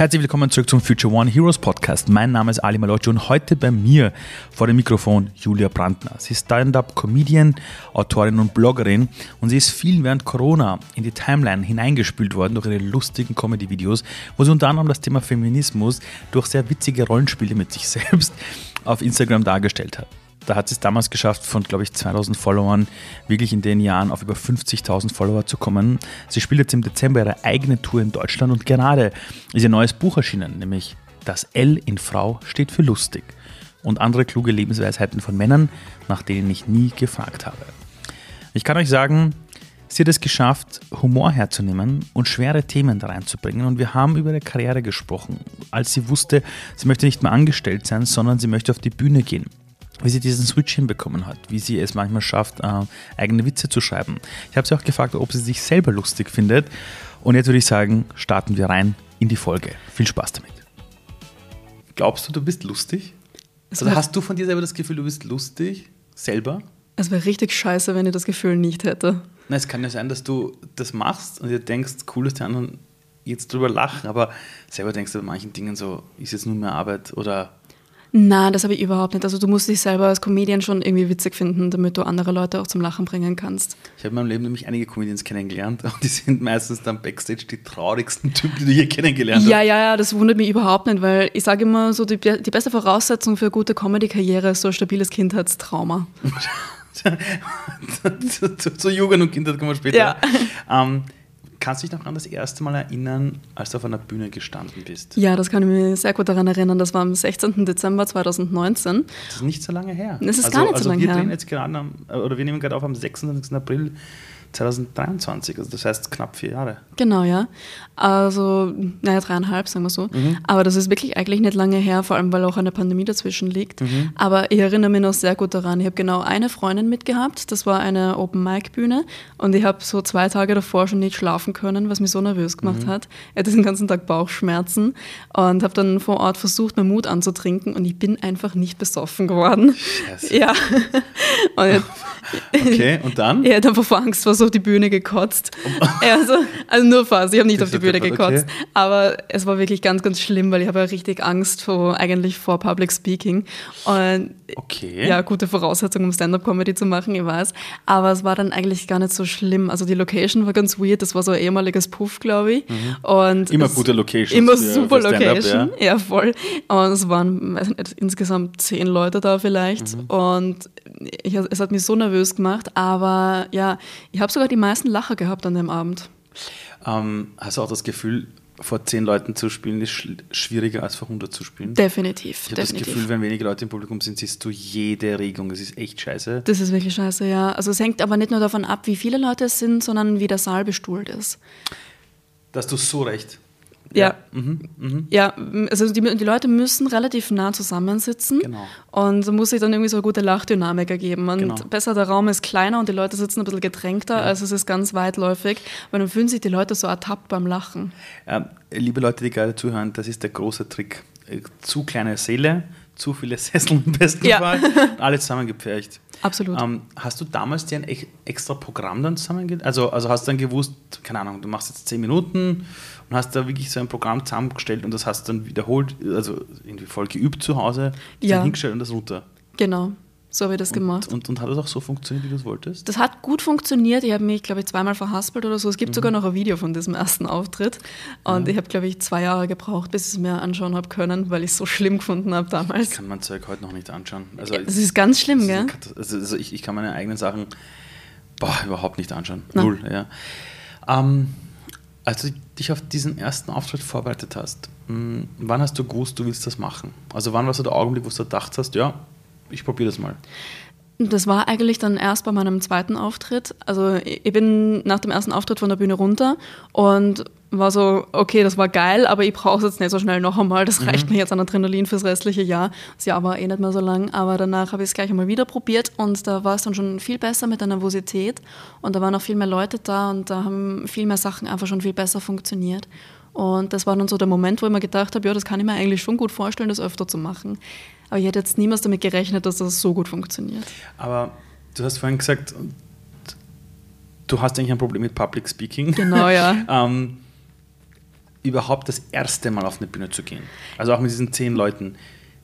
Herzlich willkommen zurück zum Future One Heroes Podcast. Mein Name ist Ali Malocci und heute bei mir vor dem Mikrofon Julia Brandner. Sie ist Stand-up-Comedian, Autorin und Bloggerin und sie ist viel während Corona in die Timeline hineingespült worden durch ihre lustigen Comedy-Videos, wo sie unter anderem das Thema Feminismus durch sehr witzige Rollenspiele mit sich selbst auf Instagram dargestellt hat. Da hat sie es damals geschafft, von, glaube ich, 2000 Followern wirklich in den Jahren auf über 50.000 Follower zu kommen. Sie spielt jetzt im Dezember ihre eigene Tour in Deutschland und gerade ist ihr neues Buch erschienen, nämlich Das L in Frau steht für lustig und andere kluge Lebensweisheiten von Männern, nach denen ich nie gefragt habe. Ich kann euch sagen, sie hat es geschafft, Humor herzunehmen und schwere Themen da reinzubringen. Und wir haben über ihre Karriere gesprochen, als sie wusste, sie möchte nicht mehr angestellt sein, sondern sie möchte auf die Bühne gehen wie sie diesen Switch hinbekommen hat, wie sie es manchmal schafft, äh, eigene Witze zu schreiben. Ich habe sie auch gefragt, ob sie sich selber lustig findet. Und jetzt würde ich sagen, starten wir rein in die Folge. Viel Spaß damit. Glaubst du, du bist lustig? Es Also hast du von dir selber das Gefühl, du bist lustig? Selber? Es wäre richtig scheiße, wenn ich das Gefühl nicht hätte. Na, es kann ja sein, dass du das machst und dir denkst, cool, dass die anderen jetzt drüber lachen, aber selber denkst du bei manchen Dingen so, ist jetzt nur mehr Arbeit oder Nein, das habe ich überhaupt nicht. Also du musst dich selber als Comedian schon irgendwie witzig finden, damit du andere Leute auch zum Lachen bringen kannst. Ich habe in meinem Leben nämlich einige Comedians kennengelernt und die sind meistens dann Backstage die traurigsten Typen, die du je kennengelernt Ja, ja, ja, das wundert mich überhaupt nicht, weil ich sage immer so, die, die beste Voraussetzung für eine gute Comedy-Karriere ist so ein stabiles Kindheitstrauma. hast. zu, zu, zu Jugend und Kindheit kommen wir später. Ja. Ähm, kannst du dich noch an das erste Mal erinnern, als du auf einer Bühne gestanden bist? Ja, das kann ich mich sehr gut daran erinnern. Das war am 16. Dezember 2019. Das ist nicht so lange her. Das ist also, gar nicht so also lange wir her. drehen jetzt gerade am, oder wir nehmen gerade auf am 26. April 2023, also das heißt knapp vier Jahre. Genau, ja. Also, naja, dreieinhalb, sagen wir so. Aber das ist wirklich eigentlich nicht lange her, vor allem weil auch eine Pandemie dazwischen liegt. Aber ich erinnere mich noch sehr gut daran. Ich habe genau eine Freundin mitgehabt. Das war eine Open-Mic-Bühne. Und ich habe so zwei Tage davor schon nicht schlafen können, was mich so nervös gemacht hat. Ich hatte den ganzen Tag Bauchschmerzen und habe dann vor Ort versucht, meinen Mut anzutrinken. Und ich bin einfach nicht besoffen geworden. Scheiße. Ja. Und Okay, und dann? er hat einfach vor Angst vor so auf die Bühne gekotzt. also, also nur fast, ich habe nicht Das auf die Bühne gekotzt. okay. Aber es war wirklich ganz, ganz schlimm, weil ich habe ja richtig Angst vor, eigentlich vor Public Speaking. Und Okay. ja, gute Voraussetzung, um Stand-Up-Comedy zu machen, ich weiß. Aber es war dann eigentlich gar nicht so schlimm. Also die Location war ganz weird. Das war so ein ehemaliges Puff, glaube ich. Und Mhm. Immer es- gute Locations Immer super Location. Ja. voll. Und es waren nicht, insgesamt zehn Leute da vielleicht. Mhm. Und ich, es hat mich so nervös gemacht. Aber ja, ich habe sogar die meisten Lacher gehabt an dem Abend. Ähm, hast du auch das Gefühl, vor zehn Leuten zu spielen ist schwieriger als vor 100 zu spielen? Definitiv. ich habe das. Gefühl, wenn wenige Leute im Publikum sind, siehst du jede Regung. Das ist echt scheiße. das ist wirklich scheiße, ja. Also es hängt aber nicht nur davon ab, wie viele Leute es sind, sondern wie der Saal bestuhlt ist. Da hast du so recht. Ja. Mhm, mhm. Ja, also die, die Leute müssen relativ nah zusammensitzen Genau. und so muss sich dann irgendwie so eine gute Lachdynamik ergeben. Und Genau. besser, der Raum ist kleiner und die Leute sitzen ein bisschen gedrängter, als es ist ganz weitläufig, weil dann fühlen sich die Leute so ertappt beim Lachen. Ähm, liebe Leute, die gerade zuhören, das ist der große Trick. Äh, Zu kleine Seele, zu viele Sessel im besten Ja. Fall, alle zusammengepfercht. Absolut. Ähm, hast du damals dir ein ex- extra Programm dann zusammengestellt? Also, also hast du dann gewusst, keine Ahnung, du machst jetzt zehn Minuten und hast da wirklich so ein Programm zusammengestellt und das hast dann wiederholt, also irgendwie voll geübt zu Hause, Ja. dann hingestellt und das runter. Genau, so habe ich das gemacht. Und, und hat das auch so funktioniert, wie du es wolltest? Das hat gut funktioniert. Ich habe mich, glaube ich, zweimal verhaspelt oder so. Es Mhm. gibt sogar noch ein Video von diesem ersten Auftritt. Und ich habe, glaube ich, zwei Jahre gebraucht, bis ich es mir anschauen habe können, weil ich es so schlimm gefunden habe damals. Ich kann mein Zeug heute noch nicht anschauen. Also, Das ist ganz schlimm, gell? Also, also ich, ich kann meine eigenen Sachen boah, überhaupt nicht anschauen. Na. Null, ja. Ähm, als du dich auf diesen ersten Auftritt vorbereitet hast, mh, wann hast du gewusst, du willst das machen? Also wann war so der Augenblick, wo du gedacht hast, ja, ich probiere das mal. Das war eigentlich dann erst bei meinem zweiten Auftritt. Also ich bin nach dem ersten Auftritt von der Bühne runter und war so, okay, das war geil, aber ich brauche es jetzt nicht so schnell noch einmal. Das reicht mir jetzt an Adrenalin fürs restliche Jahr. Das Jahr war eh nicht mehr so lang, aber danach habe ich es gleich einmal wieder probiert und da war es dann schon viel besser mit der Nervosität und da waren auch viel mehr Leute da und da haben viel mehr Sachen einfach schon viel besser funktioniert. Und das war dann so der Moment, wo ich mir gedacht habe, ja, das kann ich mir eigentlich schon gut vorstellen, das öfter zu machen. Aber ich hätte jetzt niemals damit gerechnet, dass das so gut funktioniert. Aber du hast vorhin gesagt, du hast eigentlich ein Problem mit Public Speaking. Genau, ja. ähm, überhaupt das erste Mal auf eine Bühne zu gehen, also auch mit diesen zehn Leuten,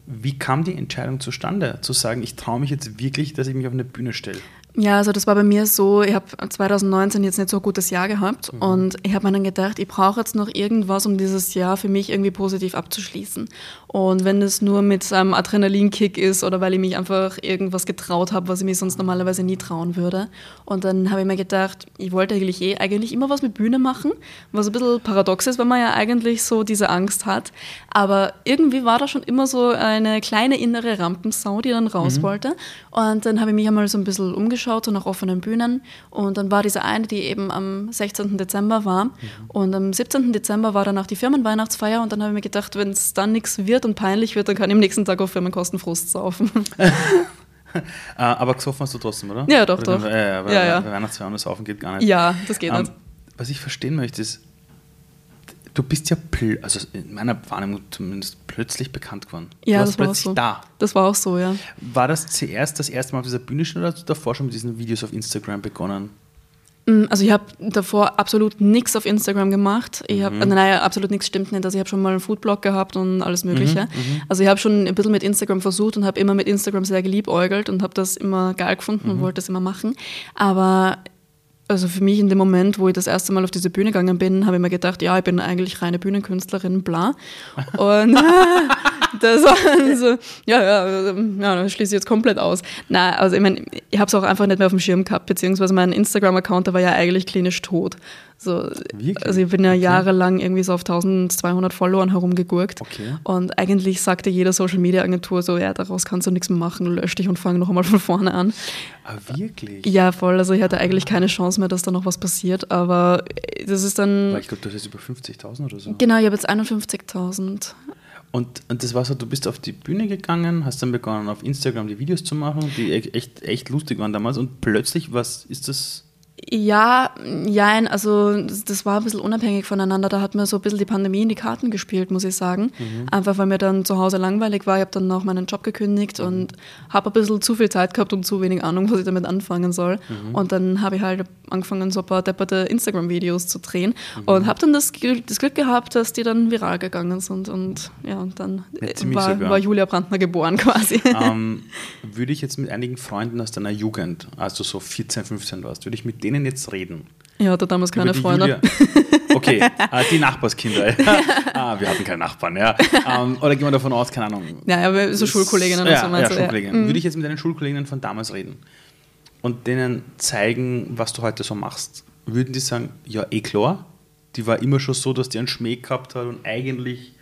wie kam die Entscheidung zustande, zu sagen, ich traue mich jetzt wirklich, dass ich mich auf eine Bühne stelle? Ja, also das war bei mir so, ich habe 2019 jetzt nicht so ein gutes Jahr gehabt mhm. und ich habe mir dann gedacht, ich brauche jetzt noch irgendwas, um dieses Jahr für mich irgendwie positiv abzuschließen. Und wenn es nur mit einem Adrenalinkick ist oder weil ich mich einfach irgendwas getraut habe, was ich mir sonst normalerweise nie trauen würde. Und dann habe ich mir gedacht, ich wollte eigentlich eh eigentlich immer was mit Bühne machen, was ein bisschen paradox ist, weil man ja eigentlich so diese Angst hat. Aber irgendwie war da schon immer so eine kleine innere Rampensau, die dann raus mhm. wollte. Und dann habe ich mich einmal so ein bisschen umgeschaut umgeschaut, so nach offenen Bühnen. Und dann war diese eine, die eben am 16. Dezember war. Mhm. Und am 17. Dezember war dann auch die Firmenweihnachtsfeier. Und dann habe ich mir gedacht, wenn es dann nichts wird und peinlich wird, dann kann ich am nächsten Tag auf Firmenkosten Frust saufen. Ah, aber gesoffen hast du trotzdem, oder? Ja, doch, doch. Äh, ja, ja. Weihnachtsfeier und Saufen geht gar nicht. Ja, das geht um, nicht. Was ich verstehen möchte, ist, du bist ja, also in meiner Wahrnehmung zumindest plötzlich bekannt geworden. Ja, du das war auch so. da. Das war auch so, ja. War das zuerst das erste Mal auf dieser Bühne stehen oder hast du davor schon mit diesen Videos auf Instagram begonnen? Mm, also ich habe davor absolut nichts auf Instagram gemacht. Ich habe, mhm. naja, absolut nichts stimmt nicht. Also ich habe schon mal einen Foodblog gehabt und alles Mögliche. Mhm, mhm. also ich habe schon ein bisschen mit Instagram versucht und habe immer mit Instagram sehr geliebäugelt und habe das immer geil gefunden und mhm. wollte das immer machen. Aber also für mich in dem Moment, wo ich das erste Mal auf diese Bühne gegangen bin, habe ich mir gedacht, ja, ich bin eigentlich reine Bühnenkünstlerin, bla. Und das war so, ja, ja, ja, das schließe ich jetzt komplett aus. Nein, also ich meine, ich habe es auch einfach nicht mehr auf dem Schirm gehabt, beziehungsweise mein Instagram-Account, der war ja eigentlich klinisch tot. So, also ich bin ja okay. jahrelang irgendwie so auf 1200 Followern herumgegurkt. Okay. Und eigentlich sagte jede Social Media Agentur so, ja, daraus kannst du nichts mehr machen, lösch dich und fang noch einmal von vorne an. Ah, wirklich? Ja, voll. Also ich hatte eigentlich keine Chance mehr, dass da noch was passiert. Aber das ist dann. Weil ich glaube, du hast jetzt über 50.000 oder so. Genau, ich habe jetzt 51.000. Und, und das war so, du bist auf die Bühne gegangen, hast dann begonnen auf Instagram die Videos zu machen, die e-, echt, echt lustig waren damals. Und plötzlich, was ist das ja, ja, also das war ein bisschen unabhängig voneinander. Da hat mir so ein bisschen die Pandemie in die Karten gespielt, muss ich sagen. Mhm. Einfach weil mir dann zu Hause langweilig war. Ich habe dann auch meinen Job gekündigt mhm. und habe ein bisschen zu viel Zeit gehabt und zu wenig Ahnung, was ich damit anfangen soll. Mhm. Und dann habe ich halt angefangen, so ein paar depperte Instagram-Videos zu drehen mhm. und habe dann das, das, Glück gehabt, dass die dann viral gegangen sind. Und ja, und dann war, war, Julia Brandner geboren quasi. Ähm, würde ich jetzt mit einigen Freunden aus deiner Jugend, also so 14, 15 warst, würde ich mit denen jetzt reden? Ich hatte damals keine Freunde. Okay, äh, die Nachbarskinder. ah, wir hatten keine Nachbarn, ja. Ähm, oder gehen wir davon aus, keine Ahnung. Ja, aber so Schulkolleginnen ja, oder so. Ja, Schulkolleginnen. Ja. Würde ich jetzt mit deinen Schulkolleginnen von damals reden und denen zeigen, was du heute so machst, würden die sagen, ja, eh klar, die war immer schon so, dass die einen Schmäh gehabt hat und eigentlich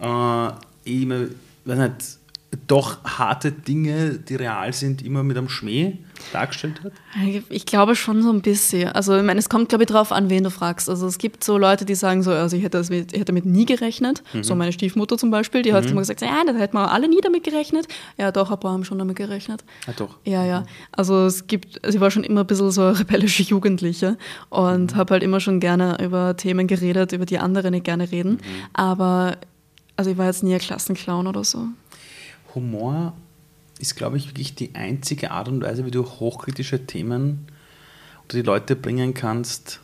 äh, immer, weiß nicht, doch harte Dinge, die real sind, immer mit einem Schmäh dargestellt hat? Ich glaube schon so ein bisschen. Also ich meine, es kommt, glaube ich, darauf an, wen du fragst. Also es gibt so Leute, die sagen so, also ich hätte, das mit, ich hätte damit nie gerechnet. Mhm. So meine Stiefmutter zum Beispiel, die mhm. hat immer gesagt, ja, da hätten wir alle nie damit gerechnet. Ja, doch, ein paar haben schon damit gerechnet. Ja, doch. Ja, ja. Also es gibt, also ich war schon immer ein bisschen so eine rebellische Jugendliche und mhm. habe halt immer schon gerne über Themen geredet, über die andere nicht gerne reden. Mhm. Aber also ich war jetzt nie ein Klassenclown oder so. Humor ist, glaube ich, wirklich die einzige Art und Weise, wie du hochkritische Themen unter die Leute bringen kannst,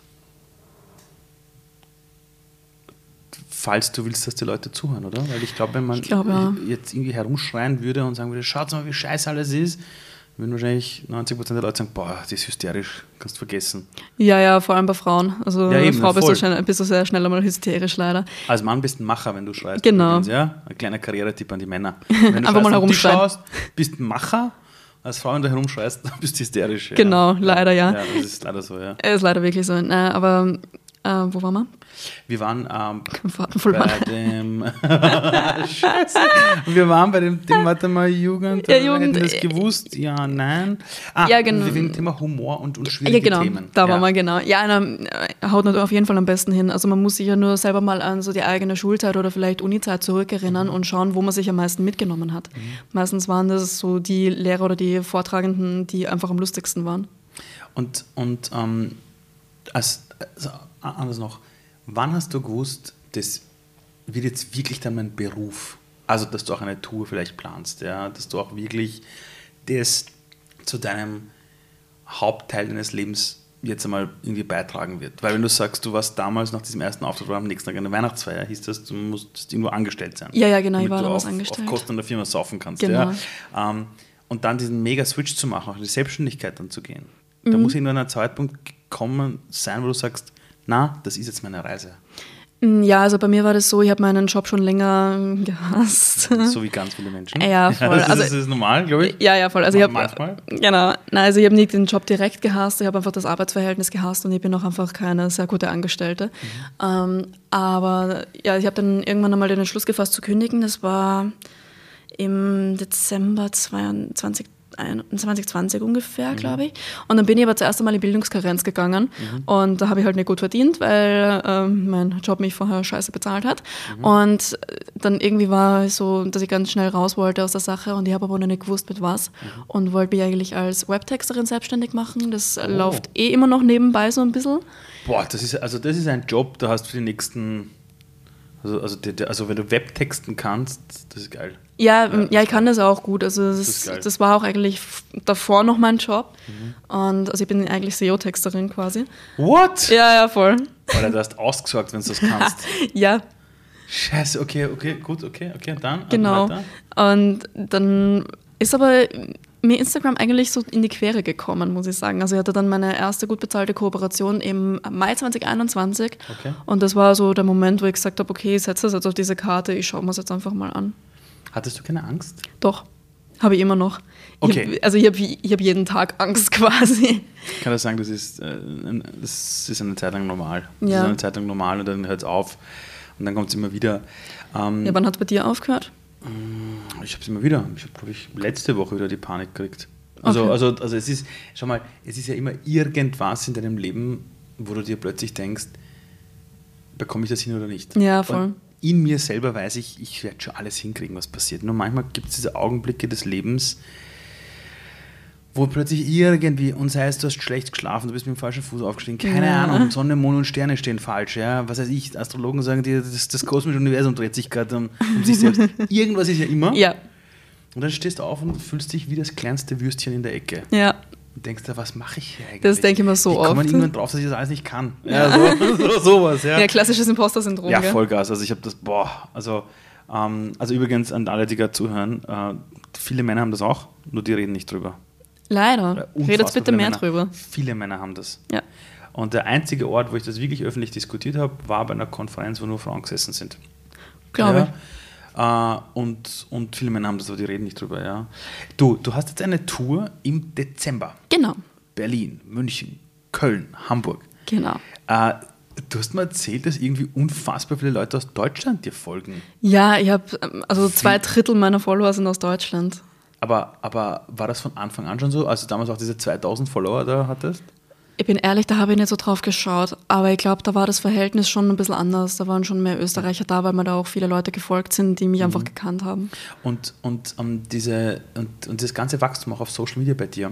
falls du willst, dass die Leute zuhören, oder? Weil ich glaube, wenn man glaub, ja. jetzt irgendwie herumschreien würde und sagen würde, schaut mal, wie scheiße alles ist, würden wahrscheinlich 90% der Leute sagen, boah, die ist hysterisch, kannst du vergessen. Ja, ja, vor allem bei Frauen. Also ja, eben, Frau bist du, schnell, bist du, sehr schnell einmal hysterisch leider. Als Mann bist du ein Macher, wenn du schreist. Genau. Übrigens, ja? Ein kleiner Karrieretipp an die Männer. Wenn du Aber mal herumschreien. Schaust, bist ein Macher. Als Frau, wenn du herumschreist, bist du hysterisch. Ja. Genau, leider ja. Ja, das ist leider so, ja. Ist leider wirklich so. Nein, aber äh, wo waren wir? Wir waren ähm, bei dem Scheiße. Wir waren bei dem Thema, warte mal, Jugend. Ja, Jugend. Hätten das gewusst? Ja, nein. Ah, ja, genau. Wir sind Thema Humor und, und schwierige ja, genau. Themen. Da ja. waren wir, genau. Ja, na, äh, haut auf jeden Fall am besten hin. Also man muss sich ja nur selber mal an so die eigene Schulzeit oder vielleicht Unizeit zurückerinnern mhm. und schauen, wo man sich am meisten mitgenommen hat. Mhm. Meistens waren das so die Lehrer oder die Vortragenden, die einfach am lustigsten waren. Und, und ähm, als, also, anders noch, Wann hast du gewusst, das wird jetzt wirklich dann mein Beruf? Also, dass du auch eine Tour vielleicht planst, ja? dass du auch wirklich das zu deinem Hauptteil deines Lebens jetzt einmal irgendwie beitragen wird. Weil wenn du sagst, du warst damals nach diesem ersten Auftritt oder am nächsten Tag eine Weihnachtsfeier, hieß das, du musst irgendwo angestellt sein. Ja, ja, genau, ich war damals auf, angestellt. auf Kosten der Firma saufen kannst. Genau. Ja. Ähm, und dann diesen mega Switch zu machen, auch in die Selbstständigkeit dann zu gehen. Mhm. Da muss irgendwann ein Zeitpunkt gekommen sein, wo du sagst, na, das ist jetzt meine Reise. Mm, Ja, also bei mir war das so, ich habe meinen Job schon länger gehasst. So wie ganz viele Menschen. Ja, voll. das, ist, Also- das ist normal, glaube ich. Ja, ja, voll. Also ich hab, Manchmal. Genau. Nein, also ich habe nicht den Job direkt gehasst, ich habe einfach das Arbeitsverhältnis gehasst und ich bin auch einfach keine sehr gute Angestellte. Ähm, aber ja, ich habe dann irgendwann einmal den Entschluss gefasst zu kündigen. Das war im Dezember 22, 2020 ungefähr, glaube ich. Und dann bin ich aber zuerst einmal in Bildungskarenz gegangen und da habe ich halt nicht gut verdient, weil ähm, mein Job mich vorher scheiße bezahlt hat. Und dann irgendwie war es so, dass ich ganz schnell raus wollte aus der Sache und ich habe aber noch nicht gewusst, mit was. Und wollte mich eigentlich als Webtexterin selbstständig machen. Das läuft eh immer noch nebenbei so ein bisschen. Boah, das ist, also das ist ein Job, da hast du für die nächsten, also, also, also wenn du Webtexten kannst, das ist geil. Ja, Ja, ja, ich kann das auch gut. Also das, ist geil. das, war auch eigentlich davor noch mein Job. Und also ich bin eigentlich SEO-Texterin quasi. What? Ja, ja, voll. Alter, du hast ausgesorgt, wenn du das kannst. Ja, Scheiße, okay, okay, gut, okay, okay, und dann? genau. Weiter? Und dann ist aber mir Instagram eigentlich so in die Quere gekommen, muss ich sagen. Also ich hatte dann meine erste gut bezahlte Kooperation im Mai 2021. Okay. Und das war so der Moment, wo ich gesagt habe, okay, ich setze das jetzt auf diese Karte, ich schaue mir das jetzt einfach mal an. Hattest du keine Angst? Doch, habe ich immer noch. Okay. Ich hab, also ich habe ich hab jeden Tag Angst quasi. Ich kann das sagen, das ist, äh, das ist eine Zeit lang normal. Das Ja. ist eine Zeit lang normal und dann hört es auf und dann kommt es immer wieder. Ähm, Ja, wann hat es bei dir aufgehört? Ich habe es immer wieder. Ich habe, glaube ich, letzte Woche wieder die Panik gekriegt. Also, Okay. also, also es ist, schau mal, es ist ja immer irgendwas in deinem Leben, wo du dir plötzlich denkst, bekomme ich das hin oder nicht? Ja, voll. Und in mir selber weiß ich, ich werde schon alles hinkriegen, was passiert. Nur manchmal gibt es diese Augenblicke des Lebens, wo plötzlich irgendwie, und sei es, du hast schlecht geschlafen, du bist mit dem falschen Fuß aufgestiegen, keine Ja. Ahnung, Sonne, Mond und Sterne stehen falsch, ja, was weiß ich, Astrologen sagen dir, das, das kosmische Universum dreht sich gerade um, um sich selbst. Irgendwas ist ja immer. Ja, Und dann stehst du auf und fühlst dich wie das kleinste Würstchen in der Ecke. ja. Und denkst dir, was mache ich hier eigentlich? Das denke ich mir so komme oft. irgendwann drauf, dass ich das alles nicht kann. Ja, so, so, sowas, ja. Ja, klassisches Imposter-Syndrom. Ja? Vollgas. Also ich habe das, boah, also, ähm, also übrigens an alle, die gerade zuhören, äh, viele Männer haben das auch, nur die reden nicht drüber. Leider. Äh, Redet bitte mehr Männer. drüber. Viele Männer haben das. Ja. Und der einzige Ort, wo ich das wirklich öffentlich diskutiert habe, war bei einer Konferenz, wo nur Frauen gesessen sind. Glaube ja. Äh, und, und viele Männer haben das, aber die reden nicht drüber, ja. Du, du hast jetzt eine Tour im Dezember. ich. Genau. Berlin, München, Köln, Hamburg. Genau. Äh, du hast mir erzählt, dass irgendwie unfassbar viele Leute aus Deutschland dir folgen. Ja, ich habe, also zwei Drittel meiner Follower sind aus Deutschland. Aber, aber war das von Anfang an schon so, als du damals auch diese 2000 Follower da hattest? Ich bin ehrlich, da habe ich nicht so drauf geschaut, aber ich glaube, da war das Verhältnis schon ein bisschen anders. Da waren schon mehr Österreicher da, weil mir da auch viele Leute gefolgt sind, die mich Mhm. einfach gekannt haben. Und, und, ähm, diese, und, und das ganze Wachstum auch auf Social Media bei dir,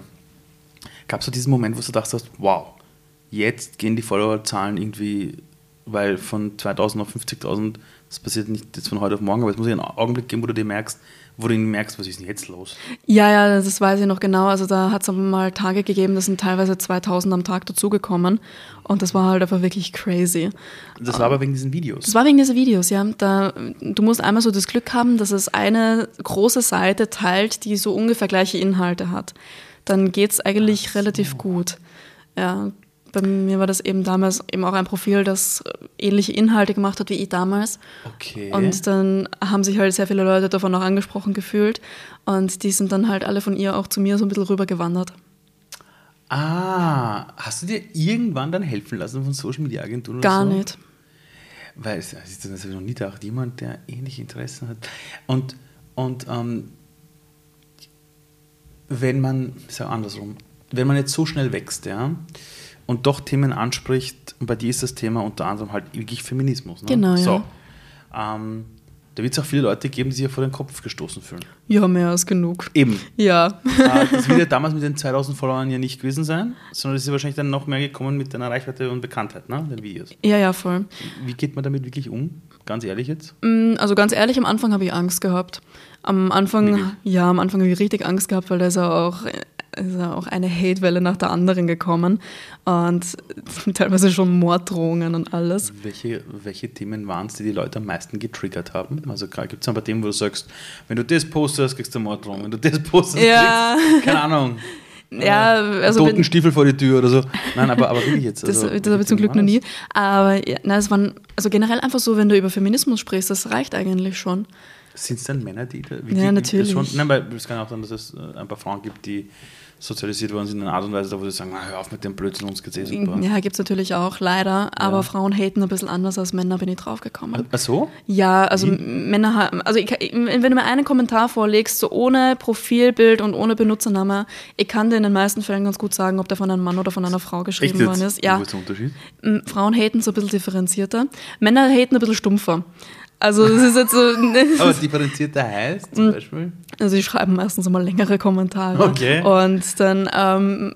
gab es so diesen Moment, wo du dachtest, wow, jetzt gehen die Followerzahlen irgendwie, weil von 2000 auf 50.000, das passiert nicht jetzt von heute auf morgen, aber es muss ja einen Augenblick geben, wo du dir merkst, wo du merkst, was ist denn jetzt los? Ja, ja, das weiß ich noch genau. Also da hat es mal Tage gegeben, da sind teilweise 2000 am Tag dazugekommen. Und das war halt einfach wirklich crazy. Das war aber wegen diesen Videos. Das war wegen dieser Videos, ja. Da, du musst einmal so das Glück haben, dass es eine große Seite teilt, die so ungefähr gleiche Inhalte hat. Dann geht es eigentlich relativ gut. Ja, bei mir war das eben damals eben auch ein Profil, das ähnliche Inhalte gemacht hat wie ich damals. Okay. Und dann haben sich halt sehr viele Leute davon auch angesprochen gefühlt. Und die sind dann halt alle von ihr auch zu mir so ein bisschen rübergewandert. ah, hast du dir irgendwann dann helfen lassen von Social Media Agenturen? oder Gar so? nicht. Weil es- das ist- habe ich noch nie gedacht, jemand, der ähnliche Interessen hat. Und, und ähm, wenn man, ich sage andersrum, wenn man jetzt so schnell wächst, ja, und doch Themen anspricht, und bei dir ist das Thema unter anderem halt wirklich Feminismus. Ne? Genau, ja. So, ähm, da wird es auch viele Leute geben, die sich ja vor den Kopf gestoßen fühlen. Ja, mehr als genug. Eben. Ja. Äh, das wird ja damals mit den 2000 Followern ja nicht gewesen sein, sondern es ist wahrscheinlich dann noch mehr gekommen mit deiner Reichweite und Bekanntheit, ne, den Videos. Ja, ja, voll. Wie geht man damit wirklich um? Ganz ehrlich jetzt? Mm, Also ganz ehrlich, am Anfang habe ich Angst gehabt. Am Anfang, Wirklich? ja, am Anfang habe ich richtig Angst gehabt, weil da ist ja auch ist auch eine Hatewelle nach der anderen gekommen und teilweise schon Morddrohungen und alles. Welche, welche Themen waren es, die die Leute am meisten getriggert haben? Also gibt es ein paar Themen, wo du sagst, wenn du das postest, kriegst du Morddrohungen. Wenn du das postest, Ja. kriegst keine Ahnung. Ja, äh, also toten wenn- Stiefel vor die Tür oder so. Nein, aber, aber wirklich jetzt. Das, Also, das habe ich zum Glück noch nie. Aber ja, nein, es waren also generell einfach so, wenn du über Feminismus sprichst, das reicht eigentlich schon. das? Sind es dann Männer, die da wie Ja, die, natürlich. Das schon, nein, weil es kann auch sein, dass es äh, ein paar Frauen gibt, die sozialisiert worden sind in einer Art und Weise, da wo sie sagen, "Na, hör auf mit dem Blödsinn, uns geht's eh super. Ja, gibt es natürlich auch, leider. Aber Ja. Frauen haten ein bisschen anders als Männer, bin ich draufgekommen. Ach so? Ja, also Männer haben, also ich, wenn du mir einen Kommentar vorlegst, so ohne Profilbild und ohne Benutzername, ich kann dir in den meisten Fällen ganz gut sagen, ob der von einem Mann oder von einer Frau geschrieben worden ist. Ja, Wo ist der Unterschied? Frauen haten so ein bisschen differenzierter, Männer haten ein bisschen stumpfer. Also das ist jetzt so, Aber differenzierter heißt zum Beispiel? also sie schreiben meistens immer längere Kommentare. Okay. Und dann, ähm,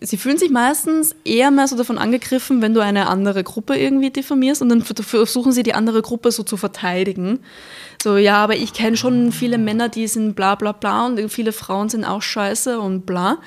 sie fühlen sich meistens eher mehr so davon angegriffen, wenn du eine andere Gruppe irgendwie diffamierst und dann versuchen sie die andere Gruppe so zu verteidigen. So, ja, aber ich kenne schon viele Männer, die sind bla bla bla und viele Frauen sind auch scheiße und bla.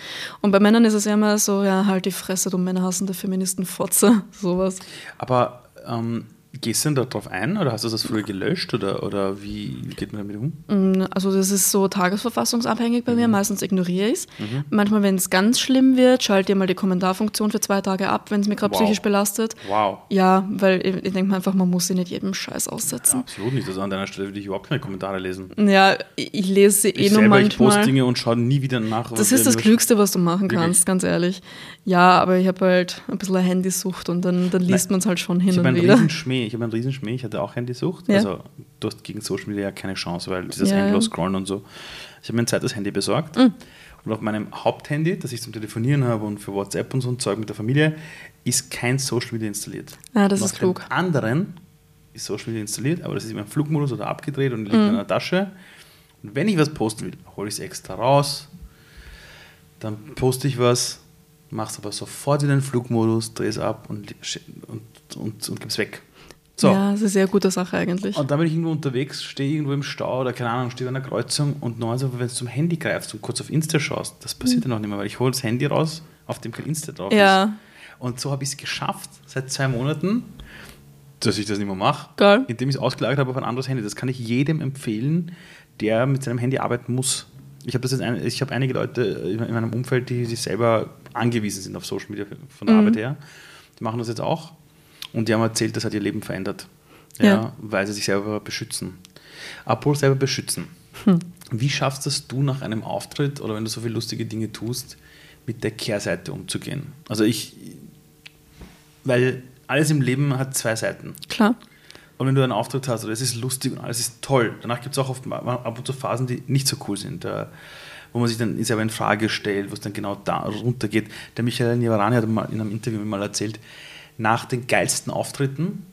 Und bei Männern ist es ja immer so, ja, halt die Fresse, du männerhassende Feministenfotze, sowas. Aber ähm, gehst du denn darauf ein oder hast du das früher gelöscht oder, oder wie, wie geht man damit um? Mm, Also das ist so tagesverfassungsabhängig bei mir. Mhm. Meistens ignoriere ich es. Manchmal, wenn es ganz schlimm wird, schalte ich mal die Kommentarfunktion für zwei Tage ab, wenn es mir gerade Wow. psychisch belastet. Wow. Ja, weil ich, ich denke mir einfach, man muss sich nicht jedem Scheiß aussetzen. Absolut nicht. Also an deiner Stelle würde ich überhaupt keine Kommentare lesen. Ja, ich, ich lese sie eh Ich nur selber, ich poste manchmal. Dinge und schaue nie wieder nach. Das ist das. Klügste, was du machen Wirklich? kannst, ganz ehrlich. Ja, aber ich habe halt ein bisschen eine Handysucht und dann, dann liest man es halt schon hin Ich und einen wieder. Riesenschmäh. Ich habe einen Riesenschmäh. Ich hatte auch Handysucht. Ja. Also du hast gegen Social Media ja keine Chance, weil dieses Ja, endlos scrollen und so. Ich habe mir ein zweites Handy besorgt. Mhm. Und auf meinem Haupthandy, das ich zum Telefonieren habe und für WhatsApp und so ein Zeug mit der Familie, ist kein Social Media installiert. Ja, das und ist auf klug. dem anderen ist Social Media installiert, aber das ist immer im Flugmodus oder abgedreht und liegt Mhm. in einer Tasche. Und wenn ich was posten will, hole ich es extra raus, dann poste ich was, mache es aber sofort in den Flugmodus, drehe es ab und, und, und, und gebe es weg. So. Ja, das ist eine sehr gute Sache eigentlich. Und dann bin ich irgendwo unterwegs, stehe irgendwo im Stau oder keine Ahnung, stehe an einer Kreuzung und normalerweise, wenn du zum Handy greifst und kurz auf Insta schaust, das passiert ja noch nicht mehr, weil ich hole das Handy raus, auf dem kein Insta drauf Mhm. Ja. ist. Und so habe ich es geschafft, seit zwei Monaten, dass ich das nicht mehr mache, Geil. indem ich es ausgelagert habe auf ein anderes Handy. Das kann ich jedem empfehlen, der mit seinem Handy arbeiten muss. Ich habe das jetzt ein, ich habe einige Leute in meinem Umfeld, die sich selber angewiesen sind auf Social Media von der Mhm. Arbeit her. Die machen das jetzt auch. Und die haben erzählt, das hat ihr Leben verändert. Ja, Ja. Weil sie sich selber beschützen. Apropos selber beschützen. Hm. Wie schaffst es du nach einem Auftritt oder wenn du so viele lustige Dinge tust, mit der Kehrseite umzugehen? Also ich, weil alles im Leben hat zwei Seiten. Klar. Und wenn du einen Auftritt hast oder es ist lustig und alles ist toll, danach gibt es auch oft ab und zu Phasen, die nicht so cool sind, äh, wo man sich dann selber in Frage stellt, wo es dann genau da runtergeht. Der Michael Nivarani hat mal in einem Interview mal erzählt, nach den geilsten Auftritten,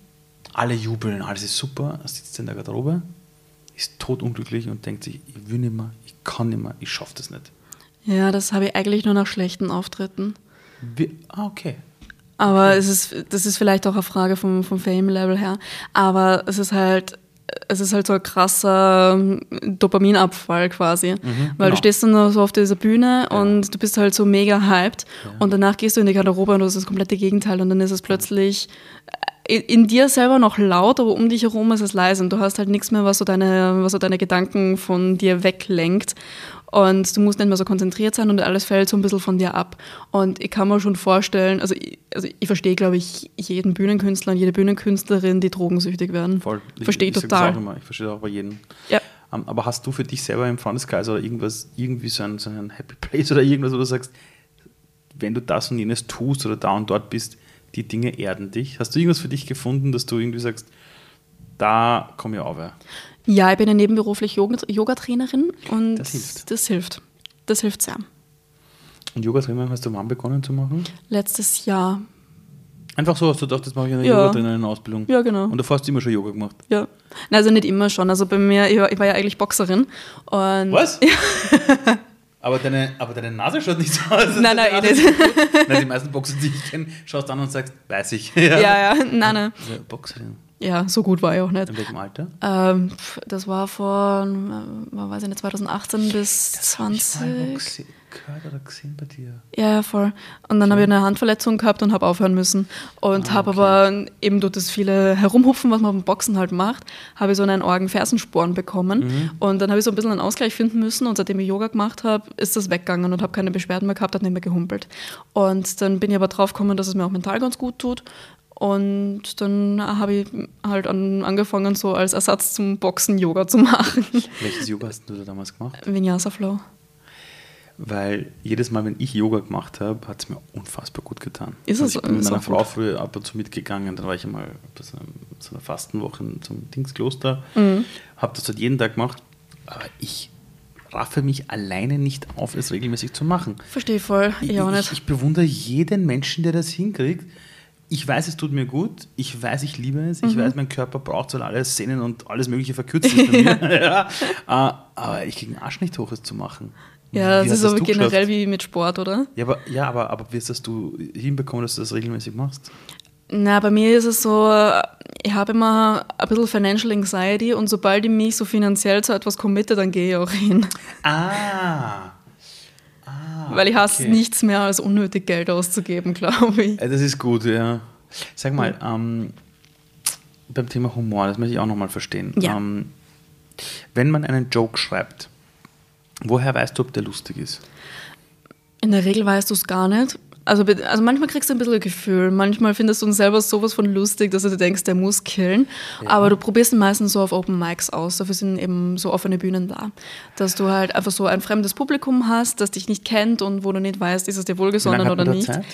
alle jubeln, alles ist super, er sitzt in der Garderobe, ist totunglücklich und denkt sich, ich will nicht mehr, ich kann nicht mehr, ich schaffe das nicht. Ja, das habe ich eigentlich nur nach schlechten Auftritten. Wie, ah, okay. Aber es ist, das ist vielleicht auch eine Frage vom, vom Fame-Level her. Aber es ist halt, es ist halt so ein krasser ähm, Dopaminabfall quasi. Weil genau. du stehst dann so auf dieser Bühne und du bist halt so mega hyped und danach gehst du in die Garderobe und das ist das komplette Gegenteil und dann ist es plötzlich in, in dir selber noch laut, aber um dich herum ist es leise und du hast halt nichts mehr, was so deine, was so deine Gedanken von dir weglenkt. Und du musst nicht mehr so konzentriert sein und alles fällt so ein bisschen von dir ab. Und ich kann mir schon vorstellen, also ich, also ich verstehe, glaube ich, jeden Bühnenkünstler und jede Bühnenkünstlerin, die drogensüchtig werden. Voll. Verstehe ich das total. Auch immer. Ich verstehe auch bei jedem. Ja. Ähm, Aber hast du für dich selber im Freundeskreis oder irgendwas, irgendwie so ein, so ein Happy Place oder irgendwas, wo du sagst, wenn du das und jenes tust oder da und dort bist, die Dinge erden dich? Hast du irgendwas für dich gefunden, dass du irgendwie sagst, da komme ich auf? Ja, ich bin ja nebenberuflich Yoga- Yogatrainerin und Das hilft. Das hilft. Das hilft sehr. Und Yoga-Training hast du wann begonnen zu machen? Letztes Jahr. Einfach so hast du gedacht, das mache ich eine Ja. Yoga-Trainerin-Ausbildung. Ja, genau. Und davor hast du immer schon Yoga gemacht. Ja. Also nicht immer schon. Also bei mir, ich war, ich war ja eigentlich Boxerin. Und Was? aber, deine, aber deine Nase schaut nicht so aus. Nein, nein, deine eh nicht. Nein, die meisten Boxer, die ich kenne, schaust an und sagst, weiß ich. Ja, ja, nein, nein. Also Boxerin. Ja, so gut war ich auch nicht. In welchem Alter? Ähm, das war von, äh, weiß ich nicht, 2018 bis hab ich mal 20. gesehen. gehört oder gesehen bei dir. Ja, ja, voll. Und dann habe ich eine Handverletzung gehabt und habe aufhören müssen. Und Ah, habe okay. aber eben durch das viele Herumhupfen, was man beim Boxen halt macht, habe ich so einen Orgenfersensporn bekommen. Mhm. Und dann habe ich so ein bisschen einen Ausgleich finden müssen. Und seitdem ich Yoga gemacht habe, ist das weggegangen und habe keine Beschwerden mehr gehabt, hat nicht mehr gehumpelt. Und dann bin ich aber drauf gekommen, dass es mir auch mental ganz gut tut. Und dann habe ich halt an, angefangen, so als Ersatz zum Boxen Yoga zu machen. Welches Yoga hast du da damals gemacht? Vinyasa Flow. Weil jedes Mal, wenn ich Yoga gemacht habe, hat es mir unfassbar gut getan. Ist also es ich bin mit meiner Frau gut. früher ab und zu mitgegangen, dann war ich einmal einem, so einer Fastenwoche zum Dingskloster, Mhm. habe das halt jeden Tag gemacht, aber ich raffe mich alleine nicht auf, es regelmäßig zu machen. Verstehe voll. Ich, Ich ich bewundere jeden Menschen, der das hinkriegt. Ich weiß, es tut mir gut. Ich weiß, ich liebe es. Mhm. Ich weiß, mein Körper braucht soll alles Sehnen und alles Mögliche verkürzt ist bei mir. ja. Äh, Aber ich kriege den Arsch nicht hoch, es zu machen. Ja, Wie das ist so du generell geschafft? wie mit Sport, oder? Ja, aber, ja, aber, aber wie hast das du hinbekommen, dass du das regelmäßig machst? Na, bei mir ist es so, ich habe immer ein bisschen Financial Anxiety und sobald ich mich so finanziell zu etwas committe, dann gehe ich auch hin. Ah. Ah Weil ich hasse okay. nichts mehr als unnötig Geld auszugeben, glaube ich. Äh, Das ist gut, ja. Sag mal, ähm, beim Thema Humor, das möchte ich auch nochmal verstehen. Ja. Ähm, wenn man einen Joke schreibt, woher weißt du, ob der lustig ist? In der Regel weißt du es gar nicht. Also, also manchmal kriegst du ein bisschen Gefühl, manchmal findest du ihn selber sowas von lustig, dass du dir denkst, der muss killen. Aber du probierst ihn meistens so auf Open Mics aus. Dafür sind eben so offene Bühnen da. Dass du halt einfach so ein fremdes Publikum hast, das dich nicht kennt und wo du nicht weißt, ist es dir wohlgesonnen oder nicht. Zeit?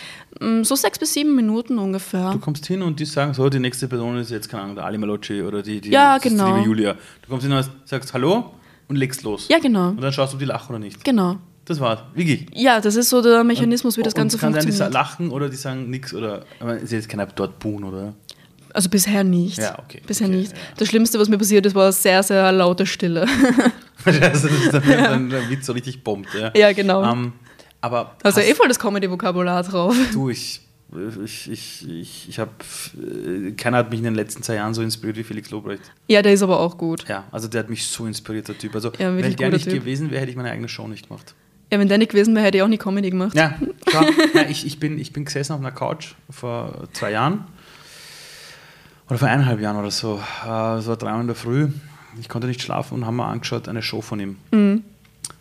Mm, So sechs bis sieben Minuten ungefähr. Du kommst hin und die sagen, so, die nächste Person ist jetzt, keine Ahnung, der Ali Malocci oder die, die, Ja, genau. die liebe Julia. Du kommst hin und sagst Hallo und legst los. Ja, genau. Und dann schaust du, ob die lachen oder nicht. Genau. Das war's. Wirklich. Ja, das ist so der Mechanismus, wie das Und Ganze es kann sein, die funktioniert. lachen oder die sagen nichts oder. Aber ist jetzt keiner dort buhen, oder? Also bisher nicht. Ja, okay, Bisher okay, nicht. ja. Das Schlimmste, was mir passiert ist, war sehr, sehr laute Stille. also das ist dann, wenn der Witz so richtig bombt. Ja, Ja, genau. Ähm, aber Also eh voll das Comedy-Vokabular drauf. du, ich, ich, ich, ich, ich habe, keiner hat mich in den letzten zwei Jahren so inspiriert wie Felix Lobrecht. Ja, der ist aber auch gut. Ja, also der hat mich so inspiriert, der Typ. Also Ja, wenn der nicht Typ. gewesen wäre, hätte ich meine eigene Show nicht gemacht. Ja, wenn der nicht gewesen wäre, hätte ich auch nie Comedy gemacht. Ja, klar. Nein, ich, ich, bin, ich bin gesessen auf einer Couch vor zwei Jahren oder vor eineinhalb Jahren oder so. Äh, Es war drei Uhr in der Früh. Ich konnte nicht schlafen und haben mir angeschaut eine Show von ihm. Mhm.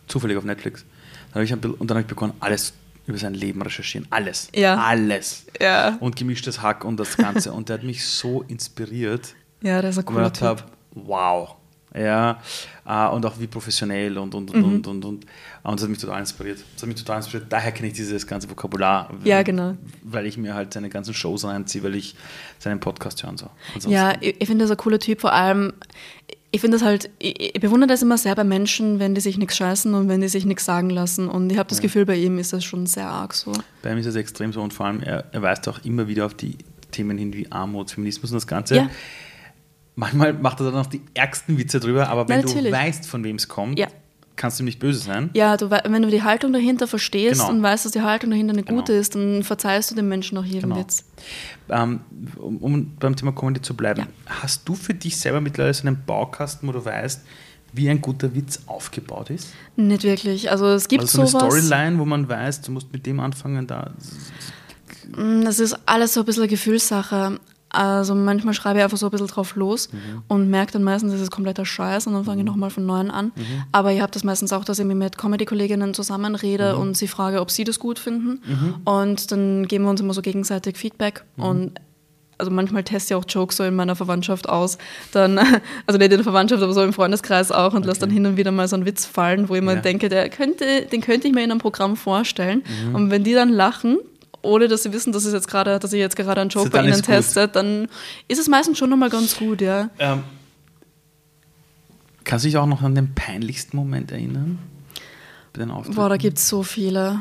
Zufällig auf Netflix. Dann hab ich und dann habe ich begonnen, alles über sein Leben recherchieren. Alles. Ja. Alles. Ja. Und gemischtes Hack und das Ganze. und der hat mich so inspiriert, Ja, der ist ein ich cooler gedacht Typ. habe, wow. Ja, äh, und auch wie professionell und und und Mhm. und und und. Und das hat mich total inspiriert. Das hat mich total inspiriert. Daher kenne ich dieses ganze Vokabular. Ja, genau. Weil ich mir halt seine ganzen Shows reinziehe, weil ich seinen Podcast höre und so. Ansonsten- Ja, ich, ich finde, das ein cooler Typ. Vor allem, ich finde das halt, ich, ich bewundere das immer sehr bei Menschen, wenn die sich nichts scheißen und wenn die sich nichts sagen lassen. Und ich habe das Gefühl, bei ihm ist das schon sehr arg so. Bei ihm ist es extrem so und vor allem, er, er weist auch immer wieder auf die Themen hin wie Armut, Feminismus und das Ganze. Ja. Manchmal macht er dann auch die ärgsten Witze drüber, aber wenn Na, du natürlich. weißt, von wem es kommt, Ja. kannst du ihm nicht böse sein. Ja, du, wenn du die Haltung dahinter verstehst Genau. und weißt, dass die Haltung dahinter eine Genau. gute ist, dann verzeihst du dem Menschen auch jeden Genau. Witz. Ähm, um, um beim Thema Comedy zu bleiben, Ja. hast du für dich selber mittlerweile so einen Baukasten, wo du weißt, wie ein guter Witz aufgebaut ist? Nicht wirklich. Also es gibt Also so eine sowas. Storyline, wo man weiß, du musst mit dem anfangen, da. Mm, Das ist alles so ein bisschen eine Gefühlssache. Also manchmal schreibe ich einfach so ein bisschen drauf los Mhm. und merke dann meistens, das ist kompletter Scheiß und dann fange ich nochmal von neuem an. Mhm. Aber ich habe das meistens auch, dass ich mich mit Comedy-Kolleginnen Mhm. zusammenrede und sie frage, ob sie das gut finden. Und dann geben wir uns immer so gegenseitig Feedback Mhm. und also manchmal teste ich auch Jokes so in meiner Verwandtschaft aus. Dann, also nicht in der Verwandtschaft, aber so im Freundeskreis auch und lasse dann hin und wieder mal so einen Witz fallen, wo ich mir Ja. denke, der könnte, den könnte ich mir in einem Programm vorstellen. Mhm. Und wenn die dann lachen, ohne dass sie wissen, dass, es jetzt gerade, dass ich jetzt gerade einen Joke So, bei ihnen teste, dann ist es meistens schon nochmal ganz gut, ja. Ähm, kannst du dich auch noch an den peinlichsten Moment erinnern? Bei den Auftritten? Boah, da gibt es so viele.